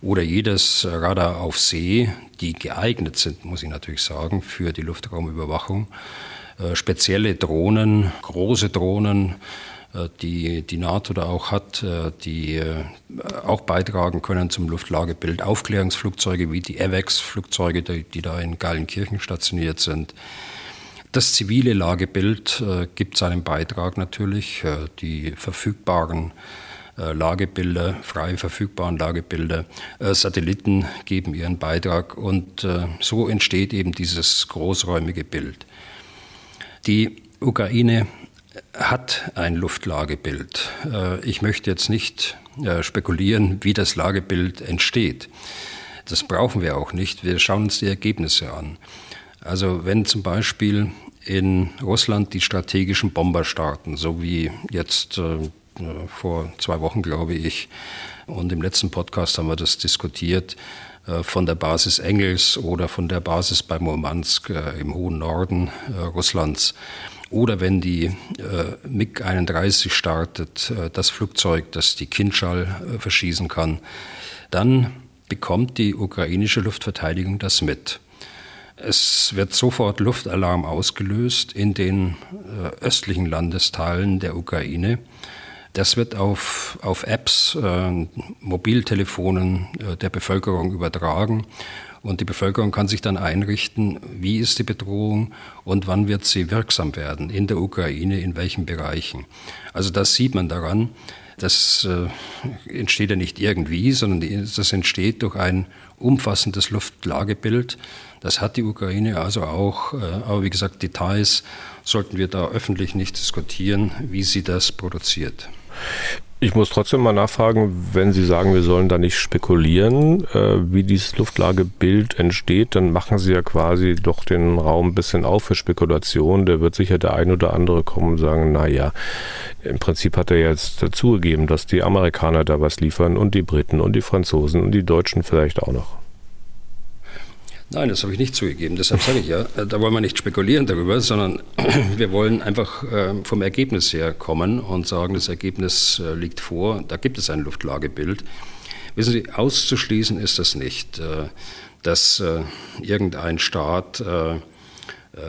oder jedes Radar auf See, die geeignet sind, muss ich natürlich sagen, für die Luftraumüberwachung. Äh, spezielle Drohnen, große Drohnen, äh, die die NATO da auch hat, äh, die auch beitragen können zum Luftlagebild. Aufklärungsflugzeuge wie die AVAX-Flugzeuge, die da in Geilenkirchen stationiert sind. Das zivile Lagebild gibt seinen Beitrag natürlich. Die verfügbaren Lagebilder, frei verfügbaren Lagebilder, Satelliten geben ihren Beitrag und so entsteht eben dieses großräumige Bild. Die Ukraine hat ein Luftlagebild. Äh, ich möchte jetzt nicht äh, spekulieren, wie das Lagebild entsteht. Das brauchen wir auch nicht. Wir schauen uns die Ergebnisse an. Also wenn zum Beispiel in Russland die strategischen Bomber starten, so wie jetzt äh, vor zwei Wochen, glaube ich, und im letzten Podcast haben wir das diskutiert, von der Basis Engels oder von der Basis bei Murmansk im hohen Norden Russlands oder wenn die äh, MiG-31 startet, äh, das Flugzeug, das die Kindschall äh, verschießen kann, dann bekommt die ukrainische Luftverteidigung das mit. Es wird sofort Luftalarm ausgelöst in den äh, östlichen Landesteilen der Ukraine. Das wird auf, auf Apps, äh, Mobiltelefonen äh, der Bevölkerung übertragen und die Bevölkerung kann sich dann einrichten, wie ist die Bedrohung und wann wird sie wirksam werden in der Ukraine, in welchen Bereichen. Also das sieht man daran. Das äh, entsteht ja nicht irgendwie, sondern das entsteht durch ein umfassendes Luftlagebild. Das hat die Ukraine also auch. Äh, aber wie gesagt, Details sollten wir da öffentlich nicht diskutieren, wie sie das produziert. Ich muss trotzdem mal nachfragen, wenn Sie sagen, wir sollen da nicht spekulieren, äh, wie dieses Luftlagebild entsteht, dann machen Sie ja quasi doch den Raum ein bisschen auf für Spekulation. Da wird sicher der ein oder andere kommen und sagen, na ja, im Prinzip hat er jetzt dazugegeben, dass die Amerikaner da was liefern und die Briten und die Franzosen und die Deutschen vielleicht auch noch. Nein, das habe ich nicht zugegeben. Deshalb sage ich ja, äh, da wollen wir nicht spekulieren darüber, sondern wir wollen einfach äh, vom Ergebnis her kommen und sagen, das Ergebnis äh, liegt vor. Da gibt es ein Luftlagebild. Wissen Sie, auszuschließen ist das nicht, dass irgendein Staat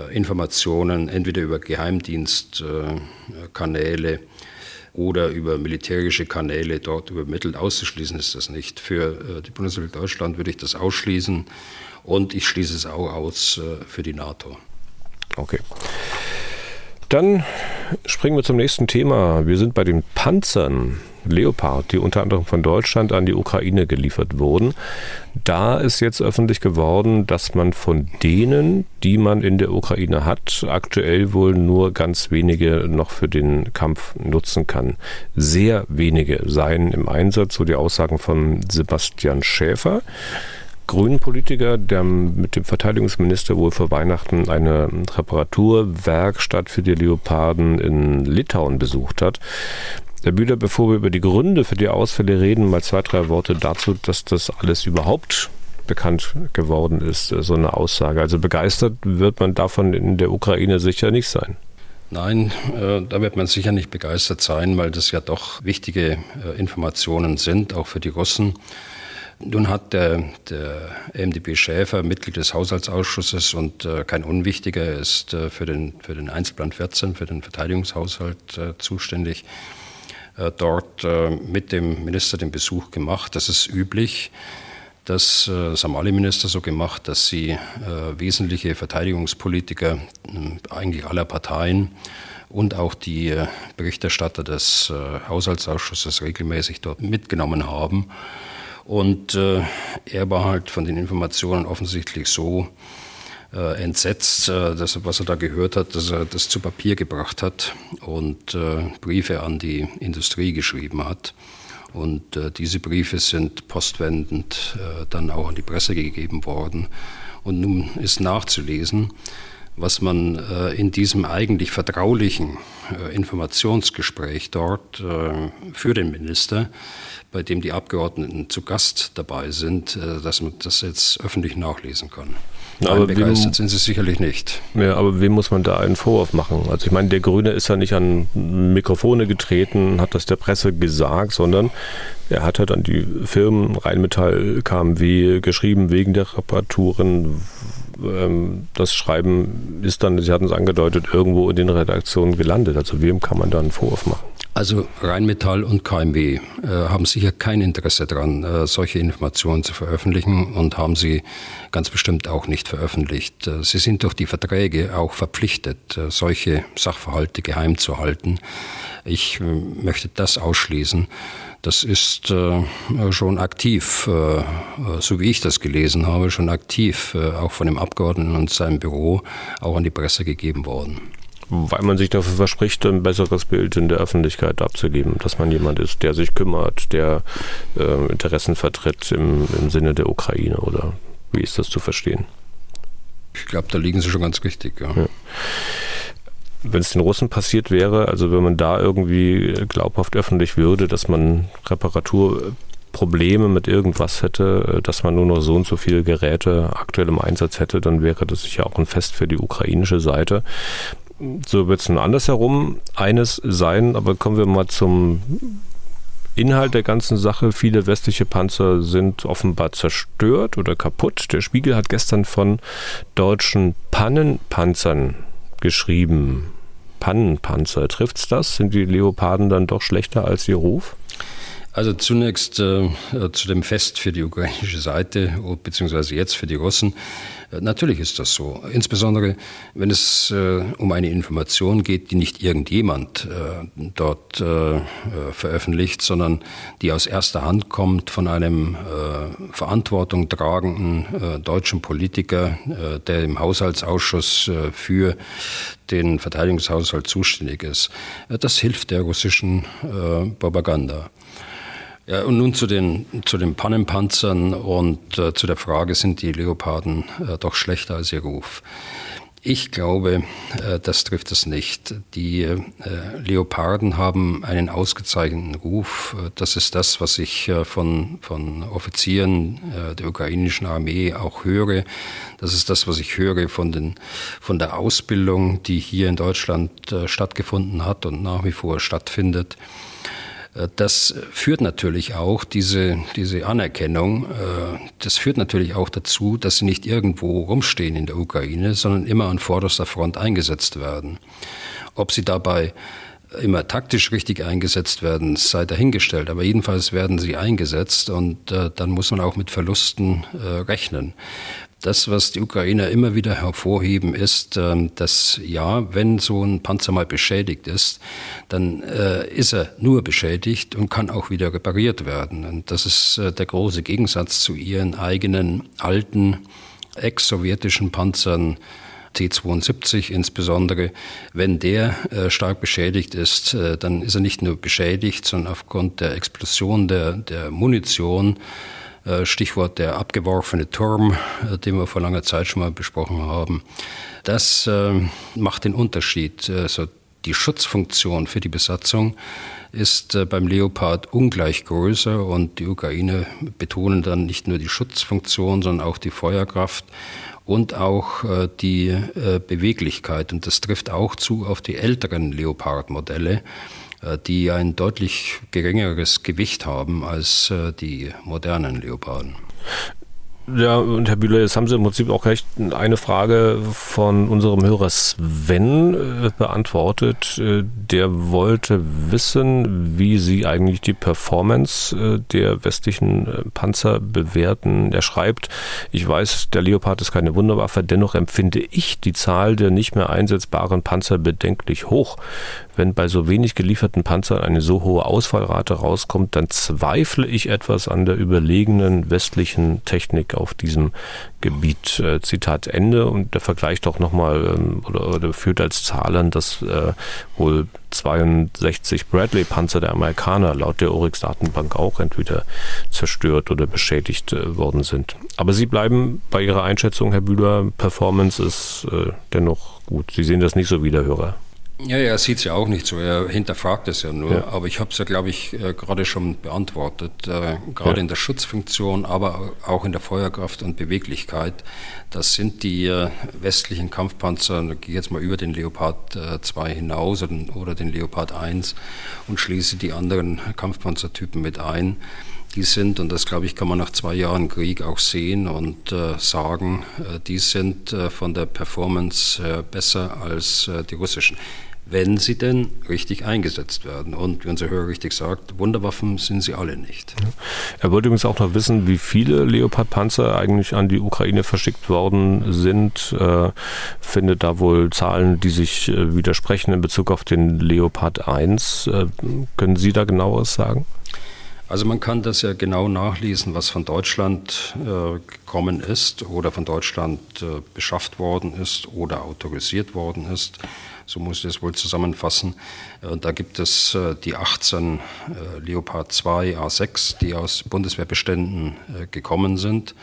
Informationen entweder über Geheimdienstkanäle oder über militärische Kanäle dort übermittelt. Auszuschließen ist das nicht. Für die Bundesrepublik Deutschland würde ich das ausschließen. Und ich schließe es auch aus äh, für die NATO. Okay. Dann springen wir zum nächsten Thema. Wir sind bei den Panzern Leopard, die unter anderem von Deutschland an die Ukraine geliefert wurden. Da ist jetzt öffentlich geworden, dass man von denen, die man in der Ukraine hat, aktuell wohl nur ganz wenige noch für den Kampf nutzen kann. Sehr wenige seien im Einsatz, so die Aussagen von Sebastian Schäfer. Grünen Politiker, der mit dem Verteidigungsminister wohl vor Weihnachten eine Reparaturwerkstatt für die Leoparden in Litauen besucht hat. Herr Bühler, bevor wir über die Gründe für die Ausfälle reden, mal zwei, drei Worte dazu, dass das alles überhaupt bekannt geworden ist, so eine Aussage. Also begeistert wird man davon in der Ukraine sicher nicht sein. Nein, äh, da wird man sicher nicht begeistert sein, weil das ja doch wichtige äh, Informationen sind, auch für die Russen. Nun hat der, der MdB Schäfer, Mitglied des Haushaltsausschusses und äh, kein Unwichtiger, er ist äh, für, den, für den Einzelplan 14, für den Verteidigungshaushalt äh, zuständig, äh, dort äh, mit dem Minister den Besuch gemacht. Das ist üblich. Das, äh, das haben alle Minister so gemacht, dass sie wesentliche Verteidigungspolitiker eigentlich aller Parteien und auch die Berichterstatter des Haushaltsausschusses regelmäßig dort mitgenommen haben und äh, er war halt von den Informationen offensichtlich so äh, entsetzt, äh, dass, was er da gehört hat, dass er das zu Papier gebracht hat und äh, Briefe an die Industrie geschrieben hat. Und äh, diese Briefe sind postwendend äh, dann auch an die Presse gegeben worden. Und nun ist nachzulesen, was man äh, in diesem eigentlich vertraulichen äh, Informationsgespräch dort äh, für den Minister, bei dem die Abgeordneten zu Gast dabei sind, äh, dass man das jetzt öffentlich nachlesen kann. Nein, aber begeistert wem, sind sie sicherlich nicht. Ja, aber wem muss man da einen Vorwurf machen? Also ich meine, der Grüne ist ja nicht an Mikrofone getreten, hat das der Presse gesagt, sondern er hat halt an die Firmen Rheinmetall, KMW geschrieben wegen der Reparaturen. Ähm, das Schreiben ist dann, Sie hatten es angedeutet, irgendwo in den Redaktionen gelandet. Also wem kann man da einen Vorwurf machen? Also Rheinmetall und KMW äh, haben sicher kein Interesse daran, äh, solche Informationen zu veröffentlichen und haben sie ganz bestimmt auch nicht veröffentlicht. Äh, sie sind durch die Verträge auch verpflichtet, äh, solche Sachverhalte geheim zu halten. Ich äh, möchte das ausschließen. Das ist äh, schon aktiv, so wie ich das gelesen habe, schon aktiv auch von dem Abgeordneten und seinem Büro auch an die Presse gegeben worden weil man sich dafür verspricht, ein besseres Bild in der Öffentlichkeit abzugeben, dass man jemand ist, der sich kümmert, der äh, Interessen vertritt im, im Sinne der Ukraine oder wie ist das zu verstehen? Ich glaube, da liegen Sie schon ganz richtig. Ja. Ja. Wenn es den Russen passiert wäre, also wenn man da irgendwie glaubhaft öffentlich würde, dass man Reparaturprobleme mit irgendwas hätte, dass man nur noch so und so viele Geräte aktuell im Einsatz hätte, dann wäre das sicher auch ein Fest für die ukrainische Seite so wird es nun andersherum eines sein, aber kommen wir mal zum Inhalt der ganzen Sache. Viele westliche Panzer sind offenbar zerstört oder kaputt. Der Spiegel hat gestern von deutschen Pannenpanzern geschrieben. Pannenpanzer, trifft's das? Sind die Leoparden dann doch schlechter als ihr Ruf? Also zunächst äh, zu dem Fest für die ukrainische Seite, beziehungsweise jetzt für die Russen. Äh, natürlich ist das so. Insbesondere, wenn es äh, um eine Information geht, die nicht irgendjemand äh, dort äh, äh, veröffentlicht, sondern die aus erster Hand kommt von einem äh, Verantwortung tragenden deutschen Politiker, der im Haushaltsausschuss für den Verteidigungshaushalt zuständig ist. das hilft der russischen Propaganda. Ja, und nun zu den, zu den Pannenpanzern und äh, zu der Frage, sind die Leoparden äh, doch schlechter als ihr Ruf? Ich glaube, äh, das trifft es nicht. Die äh, Leoparden haben einen ausgezeichneten Ruf. Das ist das, was ich äh, von, von Offizieren äh, der ukrainischen Armee auch höre. Das ist das, was ich höre von, den, von der Ausbildung, die hier in Deutschland stattgefunden hat und nach wie vor stattfindet. Äh, das führt natürlich auch, diese, diese Anerkennung, äh, das führt natürlich auch dazu, dass sie nicht irgendwo rumstehen in der Ukraine, sondern immer an vorderster Front eingesetzt werden. Ob sie dabei immer taktisch richtig eingesetzt werden, sei dahingestellt. Aber jedenfalls werden sie eingesetzt und äh, dann muss man auch mit Verlusten äh, rechnen. Das, was die Ukrainer immer wieder hervorheben, ist, ähm, dass ja, wenn so ein Panzer mal beschädigt ist, dann äh, ist er nur beschädigt und kann auch wieder repariert werden. Und das ist äh, der große Gegensatz zu ihren eigenen alten ex-sowjetischen Panzern, T-72 insbesondere, wenn der äh, stark beschädigt ist, äh, dann ist er nicht nur beschädigt, sondern aufgrund der Explosion der, der Munition Stichwort der abgeworfene Turm, äh, den wir vor langer Zeit schon mal besprochen haben. Das ähm, macht den Unterschied. Also die Schutzfunktion für die Besatzung ist äh, beim Leopard ungleich größer und die Ukraine betonen dann nicht nur die Schutzfunktion, sondern auch die Feuerkraft und auch die Beweglichkeit. Und das trifft auch zu auf die älteren Leopard-Modelle. Äh, die ein deutlich geringeres Gewicht haben als äh, die modernen Leoparden. Ja, und Herr Bühler, jetzt haben Sie im Prinzip auch recht eine Frage von unserem Hörer Sven äh, beantwortet. Äh, der wollte wissen, wie Sie eigentlich die Performance äh, der westlichen Panzer bewerten. Er schreibt, ich weiß, der Leopard ist keine Wunderwaffe, dennoch empfinde ich die Zahl der nicht mehr einsetzbaren Panzer bedenklich hoch. Wenn bei so wenig gelieferten Panzern eine so hohe Ausfallrate rauskommt, dann zweifle ich etwas an der überlegenen westlichen Technik auf diesem Gebiet. Äh, Zitat Ende. Und der vergleicht auch nochmal ähm, oder, oder führt als Zahlen, dass äh, wohl 62 Bradley-Panzer der Amerikaner laut der Oryx-Datenbank auch entweder zerstört oder beschädigt äh, worden sind. Aber Sie bleiben bei Ihrer Einschätzung, Herr Bühler, Performance ist äh, dennoch gut. Sie sehen das nicht so wie der Hörer. Ja, er sieht es ja auch nicht so. Er hinterfragt es ja nur. Ja. Aber ich habe es ja, glaube ich, äh, gerade schon beantwortet. Äh, gerade ja. in der Schutzfunktion, aber auch in der Feuerkraft und Beweglichkeit. Das sind die äh, westlichen Kampfpanzer. Ich gehe jetzt mal über den Leopard 2 hinaus oder den Leopard 1 und schließe die anderen Kampfpanzertypen mit ein die sind, und das glaube ich, kann man nach zwei Jahren Krieg auch sehen und äh, sagen, äh, die sind äh, von der Performance besser als die russischen wenn sie denn richtig eingesetzt werden. Und wie unser Hörer richtig sagt, Wunderwaffen sind sie alle nicht. Er wollte übrigens auch noch wissen, wie viele Leopard-Panzer eigentlich an die Ukraine verschickt worden sind. Äh, findet da wohl Zahlen, die sich äh, widersprechen in Bezug auf den Leopard 1. Äh, können Sie da genaueres sagen? Also man kann das ja genau nachlesen, was von Deutschland äh, gekommen ist oder von Deutschland äh, beschafft worden ist oder autorisiert worden ist so muss ich das wohl zusammenfassen. Und da gibt es äh, die 18 äh, Leopard 2 A6, die aus Bundeswehrbeständen äh, gekommen sind.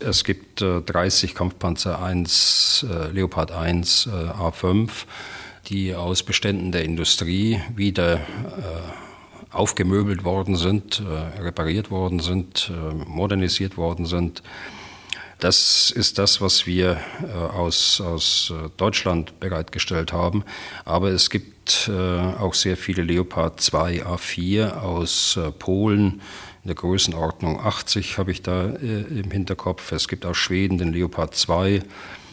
Es gibt 30 Kampfpanzer 1, Leopard 1 A5, die aus Beständen der Industrie wieder aufgemöbelt worden sind, repariert worden sind, modernisiert worden sind. Das ist das, was wir äh, aus, aus äh, Deutschland bereitgestellt haben. Aber es gibt äh, auch sehr viele Leopard 2 A4 aus Polen. In der Größenordnung 80 habe ich da im Hinterkopf. Es gibt aus Schweden den Leopard 2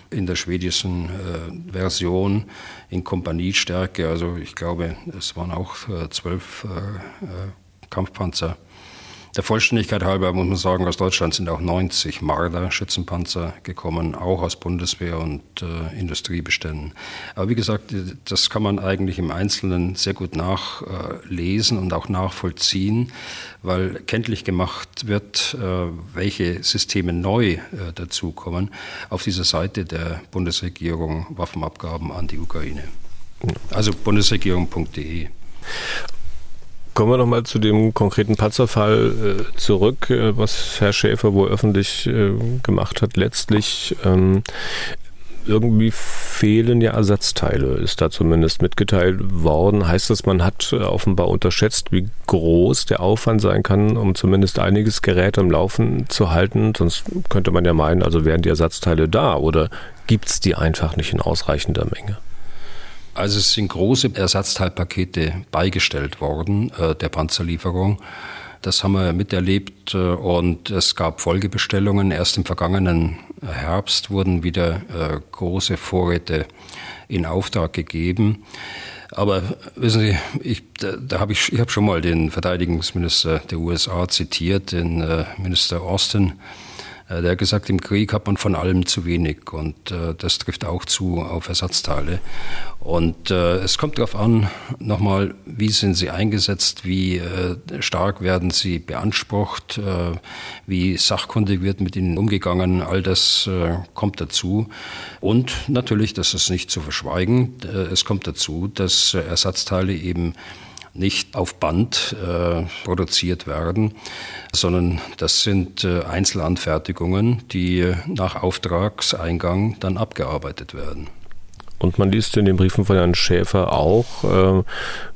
in der schwedischen äh, Version in Kompaniestärke. Also ich glaube, es waren auch äh, zwölf äh, Kampfpanzer der Vollständigkeit halber muss man sagen, aus Deutschland sind auch 90 Marder-Schützenpanzer gekommen, auch aus Bundeswehr und äh, Industriebeständen. Aber wie gesagt, das kann man eigentlich im Einzelnen sehr gut nachlesen und auch nachvollziehen, weil kenntlich gemacht wird, äh, welche Systeme neu äh, dazukommen auf dieser Seite der Bundesregierung Waffenabgaben an die Ukraine. Also bundesregierung.de. Kommen wir nochmal zu dem konkreten Panzerfall äh, zurück, äh, was Herr Schäfer wohl öffentlich äh, gemacht hat. Letztlich ähm, irgendwie fehlen ja Ersatzteile, ist da zumindest mitgeteilt worden. Heißt das, man hat äh, offenbar unterschätzt, wie groß der Aufwand sein kann, um zumindest einiges Gerät am Laufen zu halten? Sonst könnte man ja meinen, also wären die Ersatzteile da oder gibt es die einfach nicht in ausreichender Menge? Also es sind große Ersatzteilpakete beigestellt worden äh, der Panzerlieferung. Das haben wir miterlebt äh, und es gab Folgebestellungen. Erst im vergangenen Herbst wurden wieder äh, große Vorräte in Auftrag gegeben. Aber wissen Sie, ich, da, da habe ich, ich habe schon mal den Verteidigungsminister der USA zitiert, den äh, Minister Austin der hat gesagt, im Krieg hat man von allem zu wenig und äh, das trifft auch zu auf Ersatzteile. Und äh, es kommt darauf an, nochmal, wie sind sie eingesetzt, wie äh, stark werden sie beansprucht, äh, wie sachkundig wird mit ihnen umgegangen, all das äh, kommt dazu. Und natürlich, das ist nicht zu verschweigen, es kommt dazu, dass Ersatzteile eben nicht auf Band äh, produziert werden, sondern das sind äh, Einzelanfertigungen, die nach Auftragseingang dann abgearbeitet werden. Und man liest in den Briefen von Herrn Schäfer auch, äh,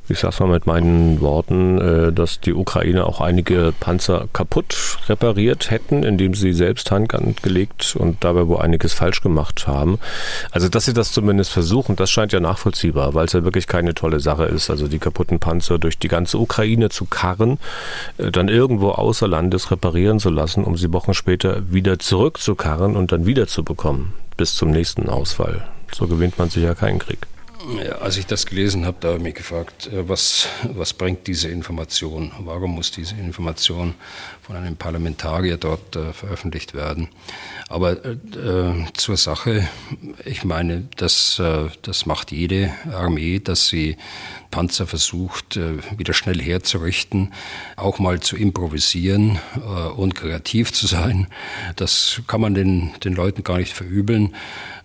ich sag's mal mit meinen Worten, äh, dass die Ukraine auch einige Panzer kaputt repariert hätten, indem sie selbst Hand angelegt und dabei wo einiges falsch gemacht haben. Also, dass sie das zumindest versuchen, das scheint ja nachvollziehbar, weil es ja wirklich keine tolle Sache ist, also die kaputten Panzer durch die ganze Ukraine zu karren, äh, dann irgendwo außer Landes reparieren zu lassen, um sie Wochen später wieder zurückzukarren und dann wieder zu bekommen, bis zum nächsten Ausfall. So gewinnt man sich ja keinen Krieg. Ja, als ich das gelesen habe, da habe ich mich gefragt, äh, was, was bringt diese Information? Warum muss diese Information von einem Parlamentarier dort äh, veröffentlicht werden. Aber äh, zur Sache, ich meine, das, äh, das macht jede Armee, dass sie Panzer versucht, äh, wieder schnell herzurichten, auch mal zu improvisieren äh, und kreativ zu sein. Das kann man den, den Leuten gar nicht verübeln.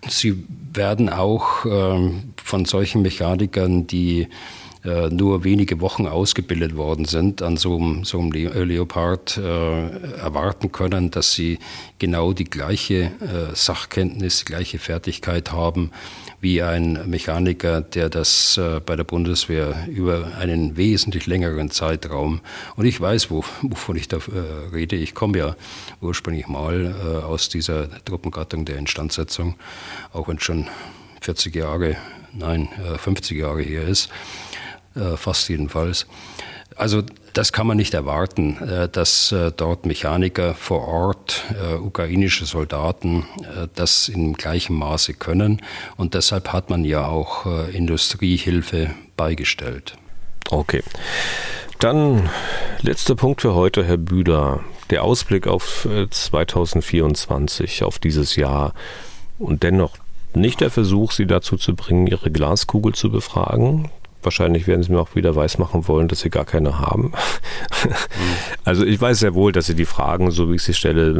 Sie werden auch ähm, von solchen Mechanikern, die äh, nur wenige Wochen ausgebildet worden sind, an so einem, so einem äh, Leopard äh, erwarten können, dass sie genau die gleiche äh, Sachkenntnis, gleiche Fertigkeit haben wie ein Mechaniker, der das äh, bei der Bundeswehr über einen wesentlich längeren Zeitraum, und ich weiß, wo, wovon ich da äh, rede, ich komme ja ursprünglich mal aus dieser Truppengattung der Instandsetzung, auch wenn es schon 40 Jahre, nein, 50 Jahre her ist. Äh, fast jedenfalls. Also das kann man nicht erwarten, äh, dass äh, dort Mechaniker vor Ort, ukrainische Soldaten, das in gleichem Maße können. Und deshalb hat man ja auch Industriehilfe beigestellt. Okay. Dann letzter Punkt für heute, Herr Büder. Der Ausblick auf 2024, auf dieses Jahr und dennoch nicht der Versuch, Sie dazu zu bringen, Ihre Glaskugel zu befragen. Wahrscheinlich werden sie mir auch wieder weismachen wollen, dass sie gar keine haben. Also ich weiß sehr wohl, dass sie die Fragen, so wie ich sie stelle,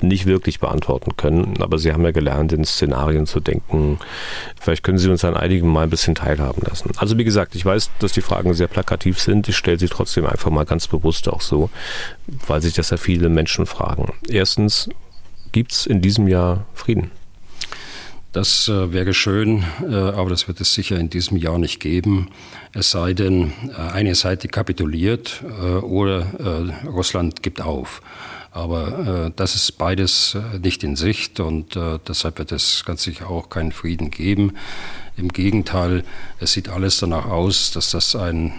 nicht wirklich beantworten können. Aber sie haben ja gelernt, in Szenarien zu denken. Vielleicht können sie uns an einigen mal ein bisschen teilhaben lassen. Also wie gesagt, ich weiß, dass die Fragen sehr plakativ sind. Ich stelle sie trotzdem einfach mal ganz bewusst auch so, weil sich das ja viele Menschen fragen. Erstens, gibt es in diesem Jahr Frieden? Das äh, wäre schön, äh, aber das wird es sicher in diesem Jahr nicht geben. Es sei denn, äh, eine Seite kapituliert oder Russland gibt auf. Aber das ist beides nicht in Sicht und deshalb wird es ganz sicher auch keinen Frieden geben. Im Gegenteil, es sieht alles danach aus, dass das ein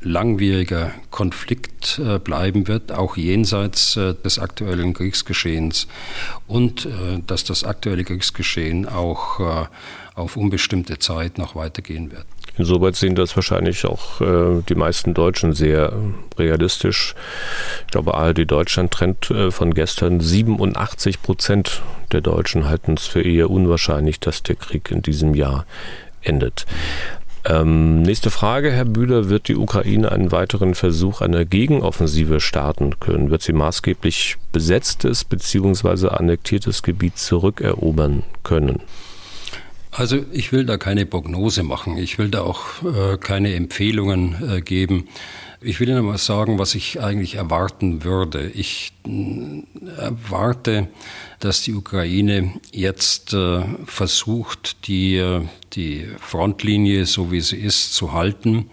langwieriger Konflikt äh, bleiben wird, auch jenseits äh, des aktuellen Kriegsgeschehens und äh, dass das aktuelle Kriegsgeschehen auch auf unbestimmte Zeit noch weitergehen wird. Insoweit sehen das wahrscheinlich auch äh, die meisten Deutschen sehr realistisch. Ich glaube, ARD Deutschland Trend äh, von gestern 87 Prozent der Deutschen halten es für eher unwahrscheinlich, dass der Krieg in diesem Jahr endet. Ähm, nächste Frage, Herr Bühler. Wird die Ukraine einen weiteren Versuch einer Gegenoffensive starten können? Wird sie maßgeblich besetztes bzw. annektiertes Gebiet zurückerobern können? Also ich will da keine Prognose machen. Ich will da auch äh, keine Empfehlungen äh, geben. Ich will Ihnen mal sagen, was ich eigentlich erwarten würde. Ich äh, erwarte, dass die Ukraine jetzt äh, versucht, die, äh, die Frontlinie, so wie sie ist, zu halten,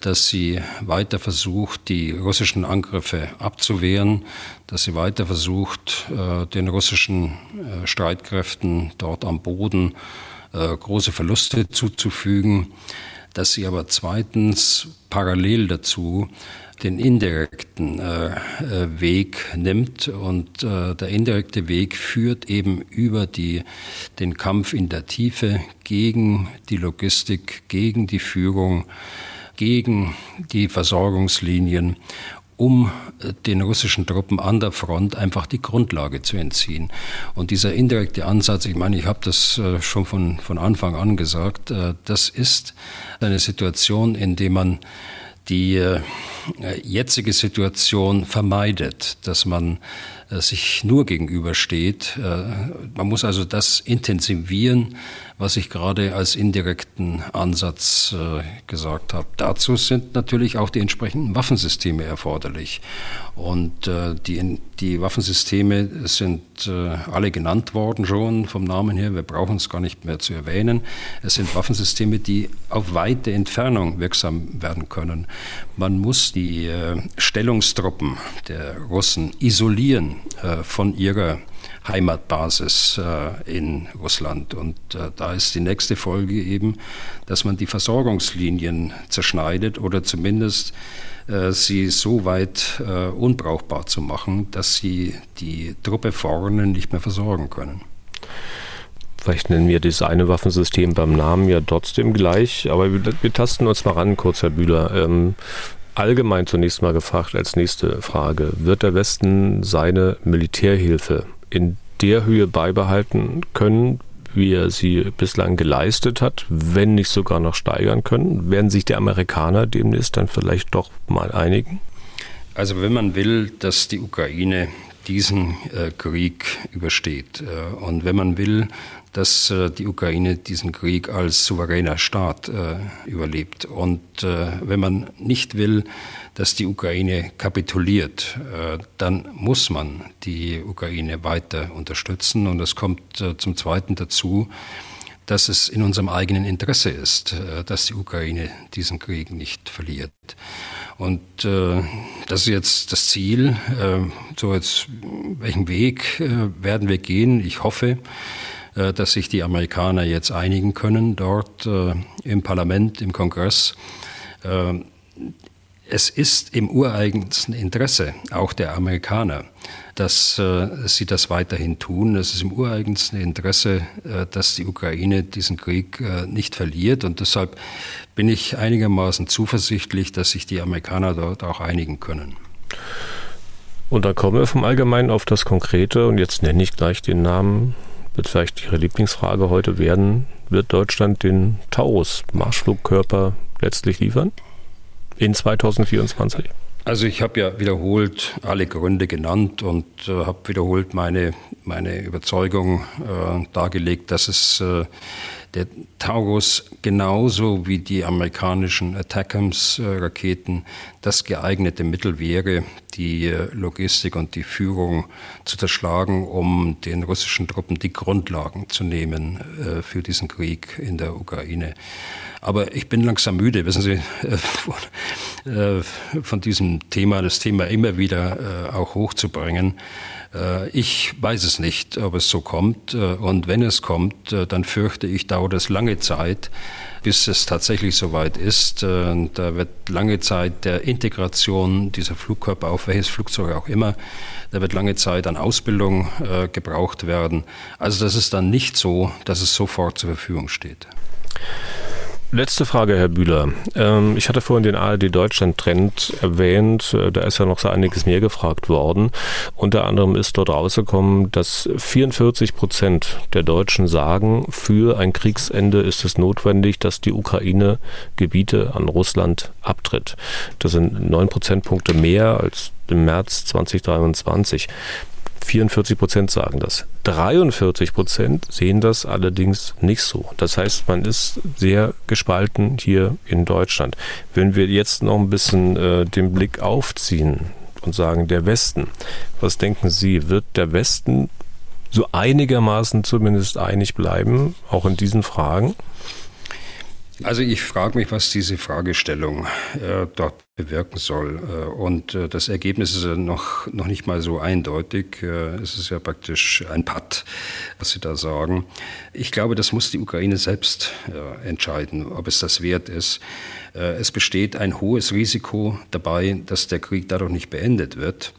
dass sie weiter versucht, die russischen Angriffe abzuwehren, dass sie weiter versucht, den russischen Streitkräften dort am Boden große Verluste zuzufügen dass sie aber zweitens parallel dazu den indirekten äh, äh, Weg nimmt. Und äh, der indirekte Weg führt eben über die, den Kampf in der Tiefe gegen die Logistik, gegen die Führung, gegen die Versorgungslinien um äh, den russischen Truppen an der Front einfach die Grundlage zu entziehen. Und dieser indirekte Ansatz, ich meine, ich habe das äh, schon von, von Anfang an gesagt, äh, das ist eine Situation, in der man die jetzige Situation vermeidet, dass man sich nur gegenübersteht. Man muss also das intensivieren, was ich gerade als indirekten Ansatz äh, gesagt habe. Dazu sind natürlich auch die entsprechenden Waffensysteme erforderlich. Und äh, die, die Waffensysteme sind äh, alle genannt worden schon vom Namen her. Wir brauchen es gar nicht mehr zu erwähnen. Es sind Waffensysteme, die auf weite Entfernung wirksam werden können. Man muss die äh, Stellungstruppen der Russen isolieren äh, von ihrer Heimatbasis äh, in Russland. Und äh, da ist die nächste Folge eben, dass man die Versorgungslinien zerschneidet oder zumindest äh, sie so weit unbrauchbar zu machen, dass sie die Truppe vorne nicht mehr versorgen können. Vielleicht nennen wir das eine Waffensystem beim Namen ja trotzdem gleich, aber wir, wir tasten uns mal ran, kurz Herr Bühler. Ähm, allgemein zunächst mal gefragt als nächste Frage. Wird der Westen seine Militärhilfe in der Höhe beibehalten können, wie er sie bislang geleistet hat, wenn nicht sogar noch steigern können? Werden sich die Amerikaner demnächst dann vielleicht doch mal einigen? Also wenn man will, dass die Ukraine diesen äh, Krieg übersteht äh, und wenn man will, dass äh, die Ukraine diesen Krieg als souveräner Staat äh, überlebt. Und äh, wenn man nicht will, dass die Ukraine kapituliert, äh, dann muss man die Ukraine weiter unterstützen. Und es kommt äh, zum Zweiten dazu, dass es in unserem eigenen Interesse ist, äh, dass die Ukraine diesen Krieg nicht verliert. Und das ist jetzt das Ziel. Äh, so jetzt, welchen Weg werden wir gehen? Ich hoffe, dass sich die Amerikaner jetzt einigen können dort im Parlament, im Kongress. Äh, es ist im ureigensten Interesse auch der Amerikaner, dass äh, sie das weiterhin tun. Es ist im ureigensten Interesse, äh, dass die Ukraine diesen Krieg äh, nicht verliert. Und deshalb bin ich einigermaßen zuversichtlich, dass sich die Amerikaner dort auch einigen können. Und dann kommen wir vom Allgemeinen auf das Konkrete. Und jetzt nenne ich gleich den Namen wird vielleicht Ihre Lieblingsfrage heute werden, wird Deutschland den Taurus-Marschflugkörper letztlich liefern in 2024? Also ich habe ja wiederholt alle Gründe genannt und äh, habe wiederholt meine, meine Überzeugung äh, dargelegt, dass es äh, der Taurus genauso wie die amerikanischen Attackams-Raketen das geeignete Mittel wäre, die äh, Logistik und die Führung zu zerschlagen, um den russischen Truppen die Grundlagen zu nehmen äh, für diesen Krieg in der Ukraine. Aber ich bin langsam müde, wissen Sie, äh, von diesem Thema, das Thema immer wieder auch hochzubringen. Äh, ich weiß es nicht, ob es so kommt. Äh, und wenn es kommt, äh, dann fürchte ich, dauert es lange Zeit, bis es tatsächlich soweit ist. Da wird lange Zeit der Integration dieser Flugkörper auf welches Flugzeug auch immer, da wird lange Zeit an Ausbildung gebraucht werden. Also das ist dann nicht so, dass es sofort zur Verfügung steht. Letzte Frage, Herr Bühler. Ähm, ich hatte vorhin den ARD-Deutschland-Trend erwähnt. Äh, da ist ja noch so einiges mehr gefragt worden. Unter anderem ist dort rausgekommen, dass 44 Prozent der Deutschen sagen, für ein Kriegsende ist es notwendig, dass die Ukraine Gebiete an Russland abtritt. Das sind neun Prozentpunkte mehr als im März 2023. 44 Prozent sagen das. 43 Prozent sehen das allerdings nicht so. Das heißt, man ist sehr gespalten hier in Deutschland. Wenn wir jetzt noch ein bisschen äh, den Blick aufziehen und sagen, der Westen, was denken Sie, wird der Westen so einigermaßen zumindest einig bleiben, auch in diesen Fragen? Also ich frage mich, was diese Fragestellung äh, dort bewirken soll. Äh, und äh, das Ergebnis ist ja noch, noch nicht mal so eindeutig. Äh, es ist ja praktisch ein Patt, was Sie da sagen. Ich glaube, das muss die Ukraine selbst äh, entscheiden, ob es das wert ist. Es besteht ein hohes Risiko dabei, dass der Krieg dadurch nicht beendet wird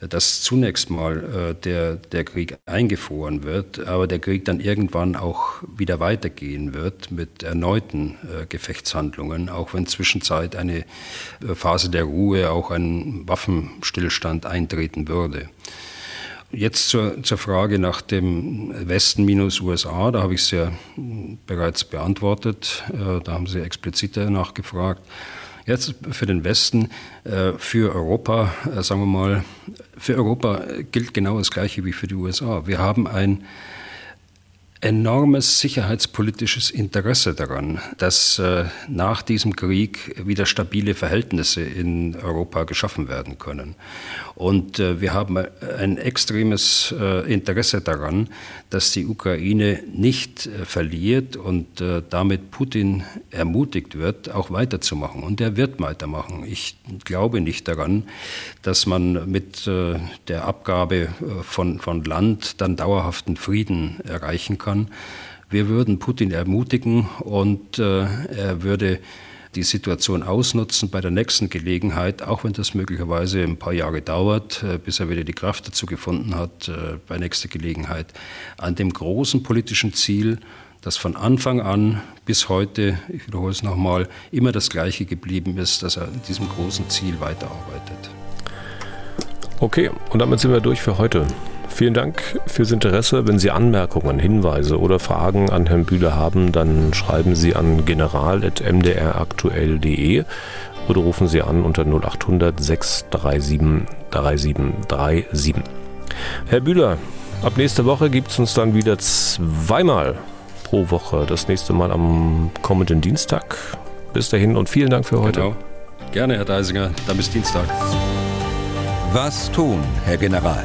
dass zunächst mal äh, der, der Krieg eingefroren wird, aber der Krieg dann irgendwann auch wieder weitergehen wird mit erneuten äh, Gefechtshandlungen, auch wenn zwischenzeit eine äh, Phase der Ruhe, auch ein Waffenstillstand eintreten würde. Jetzt zur, zur Frage nach dem Westen minus USA, da habe ich es ja bereits beantwortet, äh, da haben Sie expliziter nachgefragt. Jetzt für den Westen, äh, für Europa, äh, sagen wir mal, für Europa gilt genau das Gleiche wie für die USA. Wir haben ein enormes sicherheitspolitisches Interesse daran, dass äh, nach diesem Krieg wieder stabile Verhältnisse in Europa geschaffen werden können. Und äh, wir haben ein extremes äh, Interesse daran, dass die Ukraine nicht äh, verliert und äh, damit Putin ermutigt wird, auch weiterzumachen. Und er wird weitermachen. Ich glaube nicht daran, dass man mit äh, der Abgabe von, von Land dann dauerhaften Frieden erreichen kann. Wir würden Putin ermutigen und er würde die Situation ausnutzen bei der nächsten Gelegenheit, auch wenn das möglicherweise ein paar Jahre dauert, äh, bis er wieder die Kraft dazu gefunden hat, äh, bei nächster Gelegenheit, an dem großen politischen Ziel, dass von Anfang an bis heute, ich wiederhole es nochmal, immer das Gleiche geblieben ist, dass er an diesem großen Ziel weiterarbeitet. Okay, und damit sind wir durch für heute. Vielen Dank fürs Interesse. Wenn Sie Anmerkungen, Hinweise oder Fragen an Herrn Bühler haben, dann schreiben Sie an general.mdraktuell.de oder rufen Sie an unter 0800 637 3737. Herr Bühler, ab nächste Woche gibt es uns dann wieder zweimal pro Woche. Das nächste Mal am kommenden Dienstag. Bis dahin und vielen Dank für heute. Genau. Gerne, Herr Deisinger. Dann bis Dienstag. Was tun, Herr General?